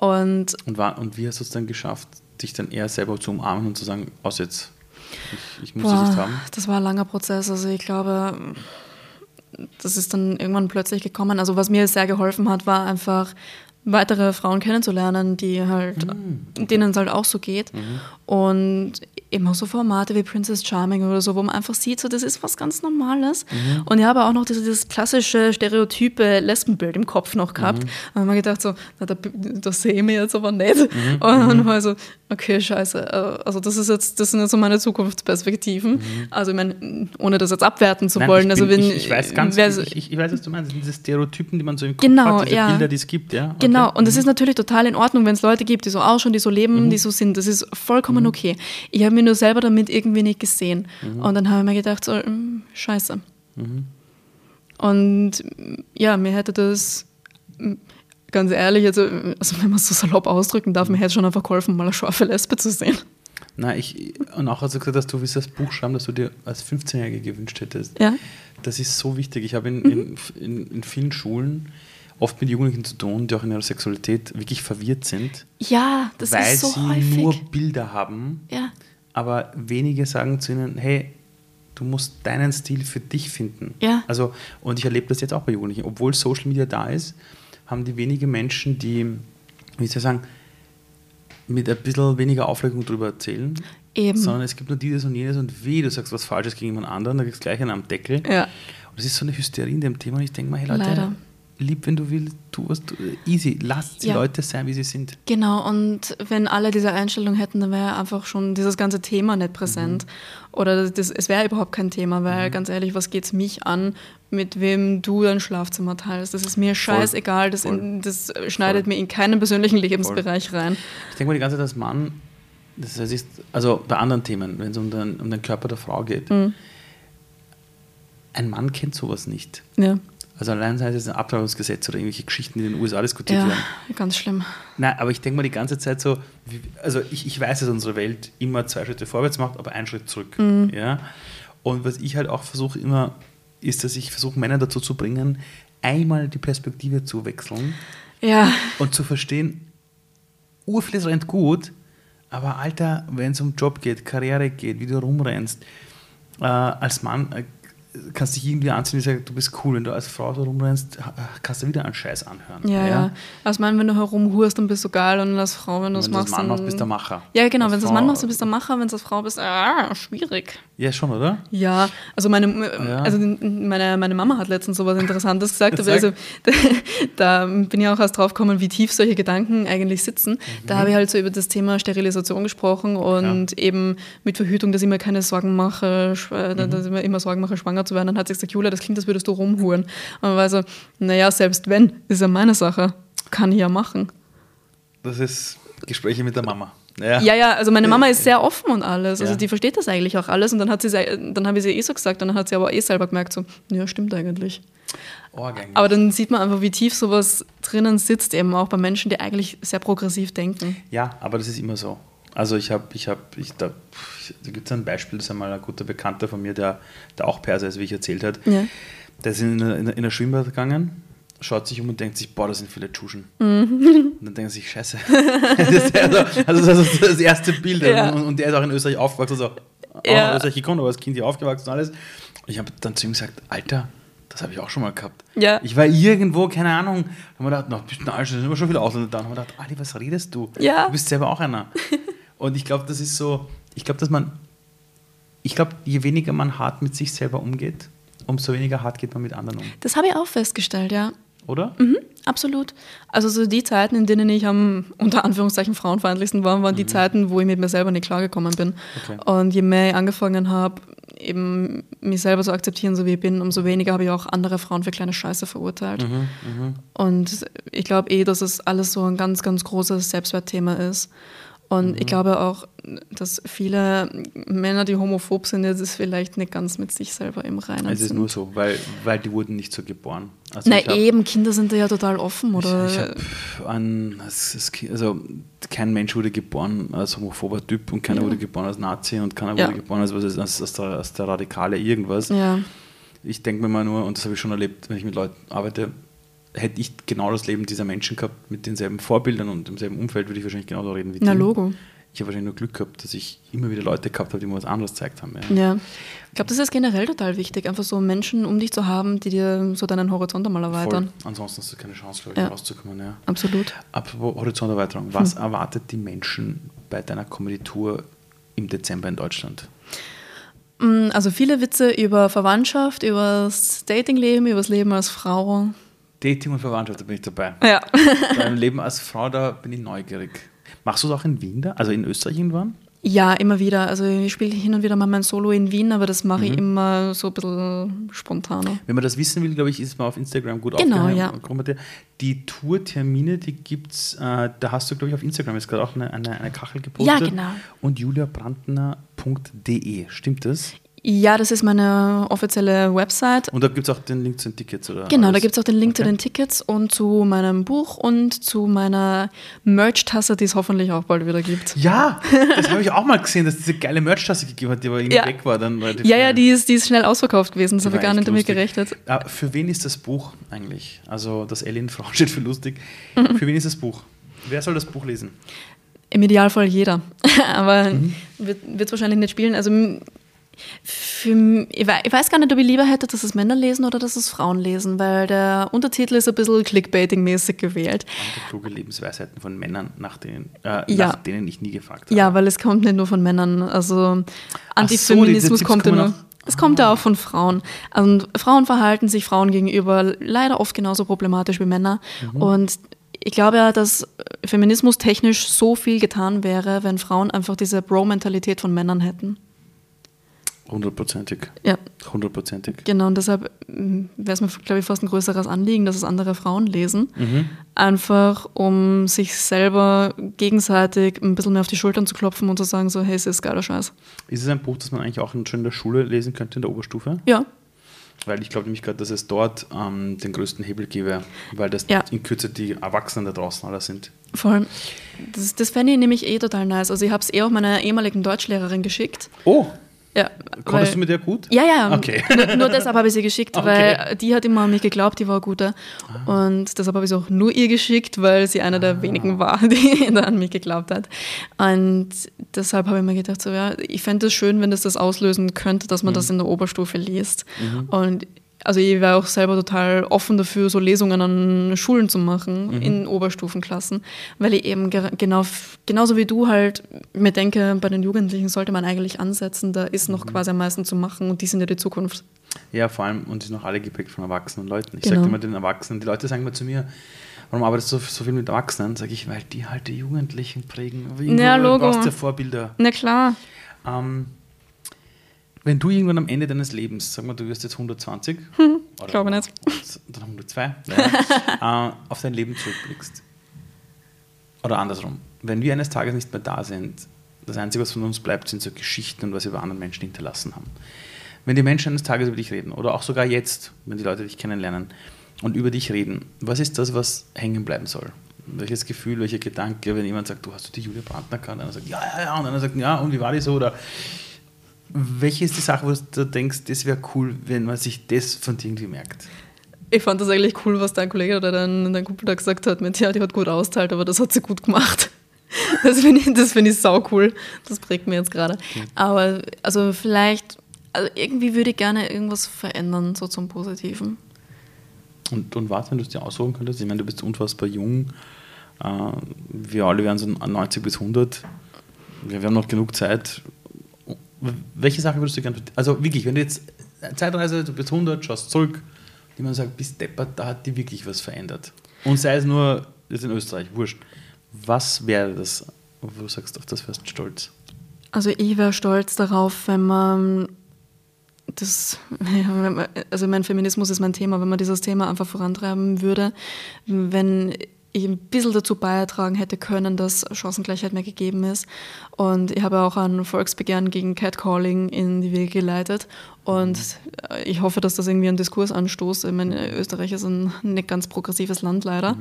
Und Und, war, und wie hast du es dann geschafft, dich dann eher selber zu umarmen und zu sagen, aus jetzt, ich, ich muss das nicht Boah, haben? das war ein langer Prozess. Also ich glaube, das ist dann irgendwann plötzlich gekommen. Also was mir sehr geholfen hat, war einfach weitere Frauen kennenzulernen, die halt, Mhm. denen es halt auch so geht. Und immer so Formate wie Princess Charming oder so, wo man einfach sieht, so das ist was ganz Normales. Mhm. Und ich habe auch noch dieses, dieses klassische stereotype Lesbenbild im Kopf noch gehabt. Mhm. Und habe mir gedacht, so, na, da, das sehe ich mir jetzt aber nicht. Mhm. Und dann war ich so, okay, scheiße. äh, Also das ist jetzt, das sind jetzt so meine Zukunftsperspektiven. Also ich meine, ohne das jetzt abwerten zu Mhm. Nein, wollen. ich, also bin, wenn, ich, ich weiß ganz, wer- ich, ich, ich weiß, was du meinst. Diese Stereotypen, die man so im Kopf Genau, hat, diese ja. Bilder, die es gibt, ja. Okay. Genau, und es ist natürlich total in Ordnung, wenn es Leute gibt, die so ausschauen, die so leben, Mhm. die so sind. Das ist vollkommen okay. Ich habe mich nur selber damit irgendwie nicht gesehen. Mhm. Und dann habe ich mir gedacht, so, mm, scheiße. Und mm, ja, mir hätte das, mm, ganz ehrlich, also, also wenn man es so salopp ausdrücken darf, mir hätte es schon einfach geholfen, mal eine scharfe Lesbe zu sehen. Nein, ich, und auch hast du gesagt, dass du willst das Buch schreiben, das du dir als 15-Jährige gewünscht hättest. Ja. Das ist so wichtig. Ich habe in, in, in, in vielen Schulen oft mit Jugendlichen zu tun, die auch in ihrer Sexualität wirklich verwirrt sind, Ja, das weil ist so sie häufig. nur Bilder haben, ja. Aber wenige sagen zu ihnen, hey, du musst deinen Stil für dich finden. Ja. Also, und ich erlebe das jetzt auch bei Jugendlichen. Obwohl Social Media da ist, haben die wenige Menschen, die, wie soll ich sagen, mit ein bisschen weniger Aufregung darüber erzählen, Eben. sondern es gibt nur dieses und jenes und wie, du sagst was Falsches gegen jemand anderen, da kriegst du gleich einen am Deckel. Ja. Und es ist so eine Hysterie in dem Thema und ich denke mal, hey Leute, Leider. Lieb, wenn du willst, tu was, du, easy, lasst die Ja. Leute sein, wie sie sind. Genau, und wenn alle diese Einstellung hätten, dann wäre einfach schon dieses ganze Thema nicht präsent. Oder das, es wäre überhaupt kein Thema, weil ganz ehrlich, was geht es mich an, mit wem du dein Schlafzimmer teilst? Das ist mir scheißegal, das, Voll. in, das schneidet mir in keinen persönlichen Lebensbereich rein. Ich denke mal die ganze Zeit als Mann, das ist, also bei anderen Themen, wenn es um den, um den Körper der Frau geht, Mhm. ein Mann kennt sowas nicht. Ja, Also allein sei es ein Abtreibungsgesetz oder irgendwelche Geschichten, die in den USA diskutiert ja werden. ganz schlimm. Nein, aber ich denke mal die ganze Zeit so, also ich, ich weiß, dass unsere Welt immer zwei Schritte vorwärts macht, aber einen Schritt zurück. Mhm. Ja? Und was ich halt auch versuche immer, ist, dass ich versuche, Männer dazu zu bringen, einmal die Perspektive zu wechseln Ja, und zu verstehen, urviel rennt gut, aber Alter, wenn es um Job geht, Karriere geht, wie du rumrennst, äh, als Mann äh, kannst dich irgendwie anziehen und sagen, du bist cool. Wenn du als Frau so rumrennst, kannst du wieder einen Scheiß anhören. ja, ja. Also, ich meine, wenn du herumhurst, dann bist du geil und als Frau, wenn du es Wenn du das machst. Mann machst, bist du Macher. Ja, genau, Als wenn du das Frau- Mann machst, dann bist du der Macher, wenn du als Frau bist, ah, schwierig. Ja, schon, oder? Ja, also meine, Ja. also meine, meine Mama hat letztens so was Interessantes gesagt. Sag. Aber also, da, bin ich auch erst drauf gekommen, wie tief solche Gedanken eigentlich sitzen. Mhm. Da habe ich halt so über das Thema Sterilisation gesprochen und eben mit Verhütung, dass ich mir keine Sorgen mache, schw- Mhm. dass ich mir immer Sorgen mache, schwanger zu werden. Dann hat sie gesagt, Julia, das klingt, als würdest du rumhuren. Und man war so, naja, selbst wenn, ist ja meine Sache. Kann ich ja machen. Das ist Gespräche mit der Mama. Ja, Ja, ja, also meine Mama ist sehr offen und alles. Also Ja. die versteht das eigentlich auch alles. Und dann hat sie, dann habe ich sie eh so gesagt und dann hat sie aber eh selber gemerkt, so, ja, stimmt eigentlich. Org eigentlich. Aber dann sieht man einfach, wie tief sowas drinnen sitzt, eben auch bei Menschen, die eigentlich sehr progressiv denken. Ja, aber das ist immer so. Also ich habe, ich habe, ich, da, da gibt es ein Beispiel, das ist einmal ein guter Bekannter von mir, der, der auch Perser ist, wie ich erzählt hat. Ja. Der ist in, in, in ein Schwimmbad gegangen, schaut sich um und denkt sich, boah, da sind viele Tschuschen. Mhm. Und dann denkt er sich, scheiße. das ist also, also das ist das erste Bild. Ja. Und, und der ist auch in Österreich aufgewachsen, also auch Ja. in Österreich gekommen, aber als Kind hier aufgewachsen und alles. Und ich habe dann zu ihm gesagt, Alter, das habe ich auch schon mal gehabt. Ja. Ich war irgendwo, keine Ahnung, da haben wir gedacht, na, bist du ein Arsch, da sind immer schon viele Ausländer da. Und haben wir gedacht, Ali, was redest du? Ja. Du bist selber auch einer. und ich glaube, das ist so, ich glaube, dass man, ich glaube, je weniger man hart mit sich selber umgeht, umso weniger hart geht man mit anderen um. Das habe ich auch festgestellt, ja. Oder? Mhm, absolut. Also so die Zeiten, in denen ich am unter Anführungszeichen frauenfeindlichsten war, waren die Zeiten, wo ich mit mir selber nicht klargekommen bin. Okay. Und je mehr ich angefangen habe, eben mich selber zu akzeptieren, so wie ich bin, umso weniger habe ich auch andere Frauen für kleine Scheiße verurteilt. Und ich glaube eh, dass es alles so ein ganz, ganz großes Selbstwertthema ist. Und Mhm. ich glaube auch, dass viele Männer, die homophob sind, jetzt ist vielleicht nicht ganz mit sich selber im Reinen Es ist nur so, weil, weil die wurden nicht so geboren. Also Na hab- eben, Kinder sind da ja total offen, oder? Ich, ich habe an, also kein Mensch wurde geboren als homophober Typ und keiner Ja. wurde geboren als Nazi und keiner Ja. wurde geboren als, was ist, als, als, der, als der Radikale irgendwas. ja. Ich denke mir mal nur, und das habe ich schon erlebt, wenn ich mit Leuten arbeite, hätte ich genau das Leben dieser Menschen gehabt mit denselben Vorbildern und demselben Umfeld, würde ich wahrscheinlich genauso reden wie Na, die. Logo. Ich habe wahrscheinlich nur Glück gehabt, dass ich immer wieder Leute gehabt habe, die mir was anderes gezeigt haben. Ja. Ja. Ich glaube, das ist generell total wichtig, einfach so Menschen um dich zu haben, die dir so deinen Horizont einmal erweitern. Voll. Ansonsten hast du keine Chance, glaube ich, Ja. rauszukommen. Ja. Absolut. Apropos Horizonterweiterung, Hm. was erwartet die Menschen bei deiner Comedy-Tour im Dezember in Deutschland? Mm, Also viele Witze über Verwandtschaft, über das Datingleben, über das Leben als Frau. Dating und Verwandtschaft, da bin ich dabei. Ja. Beim Leben als Frau, da bin ich neugierig. Machst du es auch in Wien da? Also in Österreich irgendwann? Ja, immer wieder. Also ich spiele hin und wieder mal mein Solo in Wien, aber das mache Mhm. ich immer so ein bisschen spontaner. Wenn man das wissen will, glaube ich, ist man auf Instagram gut Genau, ja. Die Tourtermine, die gibt es, äh, da hast du, glaube ich, auf Instagram jetzt gerade auch eine, eine, eine Kachel gepostet. Ja, genau. Und juliabrandner.de, stimmt das? Ja, das ist meine offizielle Website. Und da gibt es auch den Link zu den Tickets, oder? Genau, da alles? gibt es auch den Link zu Okay. den Tickets und zu meinem Buch und zu meiner Merch-Tasse, die es hoffentlich auch bald wieder gibt. Ja, das habe ich auch mal gesehen, dass es diese geile Merch-Tasse gegeben hat, die aber irgendwie Ja. weg war. Dann Ja, ja, die ist, die ist schnell ausverkauft gewesen. Das habe ich gar nicht damit gerechnet. Ah, für wen ist das Buch eigentlich? Also das in Frau steht für lustig. Mhm. Für wen ist das Buch? Wer soll das Buch lesen? Im Idealfall jeder. Aber Mhm. wird es wahrscheinlich nicht spielen. Also für, ich wei- ich weiß gar nicht, ob ich lieber hätte, dass es Männer lesen oder dass es Frauen lesen, weil der Untertitel ist ein bisschen Clickbaiting-mäßig gewählt. Andere kluge Lebensweisheiten von Männern, nach denen, äh, Ja. nach denen ich nie gefragt habe. Ja, weil es kommt nicht nur von Männern. Also Antifeminismus Tipps kommt ja nur. auch- Es kommt ja auch von Frauen. Und Frauen verhalten sich Frauen gegenüber leider oft genauso problematisch wie Männer. Mhm. Und ich glaube ja, dass Feminismus technisch so viel getan wäre, wenn Frauen einfach diese Bro-Mentalität von Männern hätten. Hundertprozentig. Ja, Hundertprozentig. genau. Und deshalb wäre es mir, glaube ich, fast ein größeres Anliegen, dass es andere Frauen lesen. Mhm. Einfach, um sich selber gegenseitig ein bisschen mehr auf die Schultern zu klopfen und zu sagen, so, hey, es ist geiler Scheiß. Ist es ein Buch, das man eigentlich auch schon in der Schule lesen könnte, in der Oberstufe? Ja, Weil ich glaube nämlich gerade, dass es dort ähm, den größten Hebel gäbe, weil das Ja. in Kürze die Erwachsenen da draußen alle sind. Voll. Das, das fände ich nämlich eh total nice. Also ich habe es eh auch meiner ehemaligen Deutschlehrerin geschickt. Oh, Ja, konntest du weil, mit der gut? ja, ja. Okay. Nur, nur deshalb habe ich sie geschickt, Okay. weil die hat immer an mich geglaubt, die war eine gute. Und deshalb habe ich es auch nur ihr geschickt, weil sie einer der wenigen war, die da an mich geglaubt hat. Und deshalb habe ich mir gedacht, so, ja, ich fände es schön, wenn das das auslösen könnte, dass man das in der Oberstufe liest. Und also ich wäre auch selber total offen dafür, so Lesungen an Schulen zu machen, in Oberstufenklassen, weil ich eben ge- genau, genauso wie du halt mir denke, bei den Jugendlichen sollte man eigentlich ansetzen, da ist noch quasi am meisten zu machen und die sind ja die Zukunft. Ja, vor allem, und sie sind noch alle geprägt von erwachsenen Leuten. Ich Genau. sage immer den Erwachsenen, die Leute sagen immer zu mir, warum arbeitest du so, viel mit Erwachsenen? Sage ich, weil die halt die Jugendlichen prägen. Irgendwo Ja, Logo. brauchst du ja Vorbilder. Na klar. Ähm, wenn du irgendwann am Ende deines Lebens, sag mal, du wirst jetzt 120, oder glaube nicht. Dann 102, ja, äh, auf dein Leben zurückblickst. Oder andersrum, wenn wir eines Tages nicht mehr da sind, das Einzige, was von uns bleibt, sind so Geschichten und was wir über andere Menschen hinterlassen haben. Wenn die Menschen eines Tages über dich reden, oder auch sogar jetzt, wenn die Leute dich kennenlernen und über dich reden, was ist das, was hängen bleiben soll? Welches Gefühl, welcher Gedanke, wenn jemand sagt, du hast du die Julia Brandner gekannt? Einer sagt, ja, ja, ja, und einer sagt, ja, und wie war die so? Oder welche ist die Sache, wo du denkst, das wäre cool, wenn man sich das von dir irgendwie merkt? Ich fand das eigentlich cool, was dein Kollege oder dein, dein Kumpel da gesagt hat, mit ja, die hat gut austeilt, aber das hat sie gut gemacht. Das finde ich, das find ich sau cool. Das prägt mir jetzt gerade. Aber also vielleicht, also irgendwie würde ich gerne irgendwas verändern, so zum Positiven. Und, und was, wenn du es dir aussuchen könntest? Ich meine, du bist unfassbar jung. Äh, wir alle wären so 90 bis 100. Wir, wir haben noch genug Zeit. Welche Sache würdest du gerne... Also wirklich, wenn du jetzt Zeitreise, du bist 100, schaust zurück, jemand sagt, bis deppert, da hat die wirklich was verändert. Und sei es nur jetzt in Österreich, wurscht. Was wäre das, wo du sagst, auf das wärst du stolz? Also ich wäre stolz darauf, wenn man das, man- also mein Feminismus ist mein Thema, wenn man dieses Thema einfach vorantreiben würde, wenn ich ein bisschen dazu beitragen hätte können, dass Chancengleichheit mehr gegeben ist. Und ich habe auch ein Volksbegehren gegen Catcalling in die Wege geleitet. Und äh, ich hoffe, dass das irgendwie einen Diskurs anstoßt. Ich meine, Österreich ist ein nicht ganz progressives Land leider.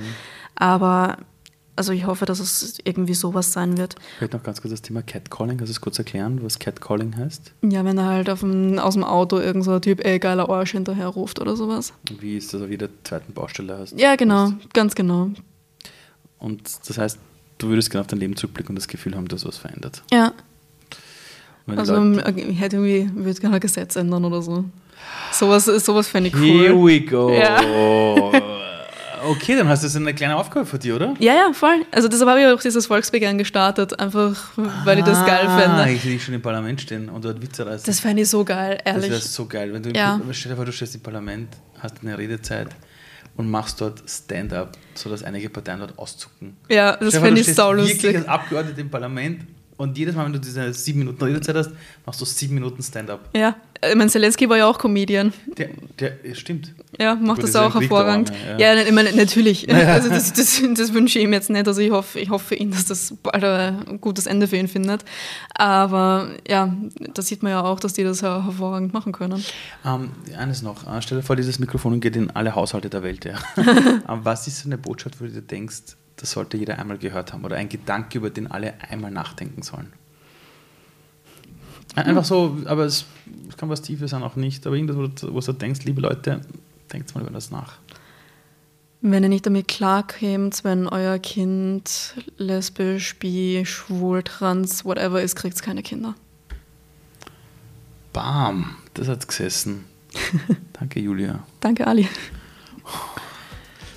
Aber also ich hoffe, dass es irgendwie sowas sein wird. Vielleicht noch ganz kurz das Thema Catcalling. Kannst du es kurz erklären, was Catcalling heißt? Ja, wenn er halt dem, aus dem Auto irgend so ein Typ, ey, geiler Arsch hinterher ruft oder sowas. Wie ist das auf jeder zweiten Baustelle hast? Ja, genau, ganz genau. Und das heißt, du würdest gerne auf dein Leben zurückblicken und das Gefühl haben, dass was verändert. Ja. Die Also Leute- ich hätte irgendwie, würde gerne ein Gesetz ändern oder so. Sowas, sowas fände ich Here cool. we go. Ja. Okay, dann hast du das eine kleine Aufgabe für dich, oder? Ja, ja, voll. Also deshalb habe ich auch dieses Volksbegehren gestartet, einfach weil ich das geil Ah, fände. Ich dich schon im Parlament stehen und dort Witze reißen. Das fände ich so geil, Das ehrlich. wäre so geil. Wenn du im- Ja. stell dir vor, du stehst im Parlament, hast eine Redezeit und machst dort Stand-up, sodass einige Parteien dort auszucken. ja, das fände ich saulustig. Wirklich als Abgeordneter im Parlament und jedes Mal, wenn du diese sieben Minuten Redezeit hast, machst du sieben Minuten Stand-up. Ja, ich meine, Zelensky war ja auch Comedian. Der, der, ja, stimmt. Ja, macht Gut, das ja auch hervorragend. dauern, ja, ich meine, natürlich. Also das, das, das wünsche ich ihm jetzt nicht. Also ich hoffe, ich hoffe für ihn, dass das bald ein gutes Ende für ihn findet. Aber ja, da sieht man ja auch, dass die das ja hervorragend machen können. Ähm, eines noch, äh, stell dir vor, dieses Mikrofon geht in alle Haushalte der Welt. Ja. was ist so eine Botschaft, wo du dir denkst, das sollte jeder einmal gehört haben oder ein Gedanke, über den alle einmal nachdenken sollen? Ein- Einfach so, aber es, es kann was Tiefes sein, auch nicht, aber irgendwas, wo du, wo du denkst, liebe Leute, denkt mal über das nach. Wenn ihr nicht damit klarkommt, wenn euer Kind lesbisch, bi, schwul, trans, whatever ist, kriegt es keine Kinder. Bam, das hat's gesessen. Danke, Julia. Danke, Ali.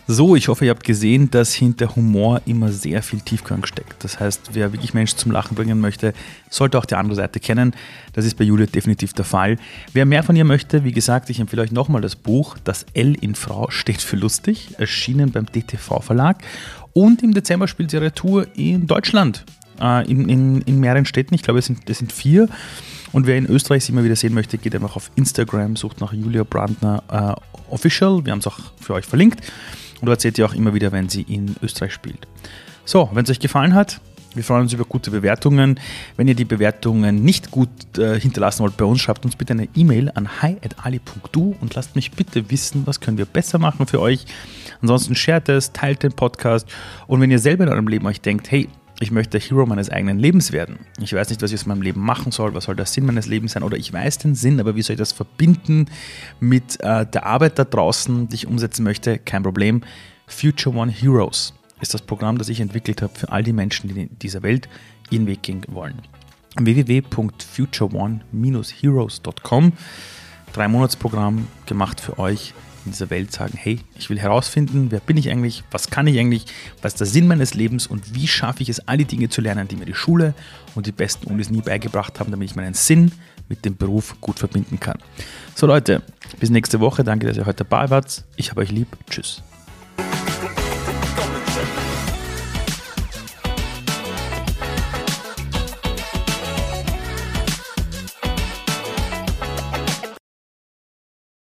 So, ich hoffe, ihr habt gesehen, dass hinter Humor immer sehr viel Tiefgang steckt. Das heißt, wer wirklich Menschen zum Lachen bringen möchte, sollte auch die andere Seite kennen. Das ist bei Julia definitiv der Fall. Wer mehr von ihr möchte, wie gesagt, ich empfehle euch nochmal das Buch Das L in Frau steht für lustig, erschienen beim DTV Verlag. Und im Dezember spielt sie ihre Tour in Deutschland, äh, in, in, in mehreren Städten. Ich glaube, es sind, es sind vier. Und wer in Österreich sie mal wieder sehen möchte, geht einfach auf Instagram, sucht nach Julia Brandner äh, Official. Wir haben es auch für euch verlinkt. Und seht ihr auch immer wieder, wenn sie in Österreich spielt. So, wenn es euch gefallen hat, wir freuen uns über gute Bewertungen. Wenn ihr die Bewertungen nicht gut äh, hinterlassen wollt bei uns, schreibt uns bitte eine E-Mail an hi.ali.du und lasst mich bitte wissen, was können wir besser machen für euch. Ansonsten shared es, teilt den Podcast und wenn ihr selber in eurem Leben euch denkt, hey, ich möchte der Hero meines eigenen Lebens werden. Ich weiß nicht, was ich aus meinem Leben machen soll, was soll der Sinn meines Lebens sein oder ich weiß den Sinn, aber wie soll ich das verbinden mit äh, der Arbeit da draußen, die ich umsetzen möchte? Kein Problem. Future One Heroes ist das Programm, das ich entwickelt habe für all die Menschen, die in dieser Welt ihren Weg gehen wollen. www.futureone-heroes.com Drei Monatsprogramm gemacht für euch in dieser Welt sagen, hey, ich will herausfinden, wer bin ich eigentlich, was kann ich eigentlich, was ist der Sinn meines Lebens und wie schaffe ich es, all die Dinge zu lernen, die mir die Schule und die besten Unis nie beigebracht haben, damit ich meinen Sinn mit dem Beruf gut verbinden kann. So Leute, bis nächste Woche. Danke, dass ihr heute dabei wart. Ich habe euch lieb. Tschüss.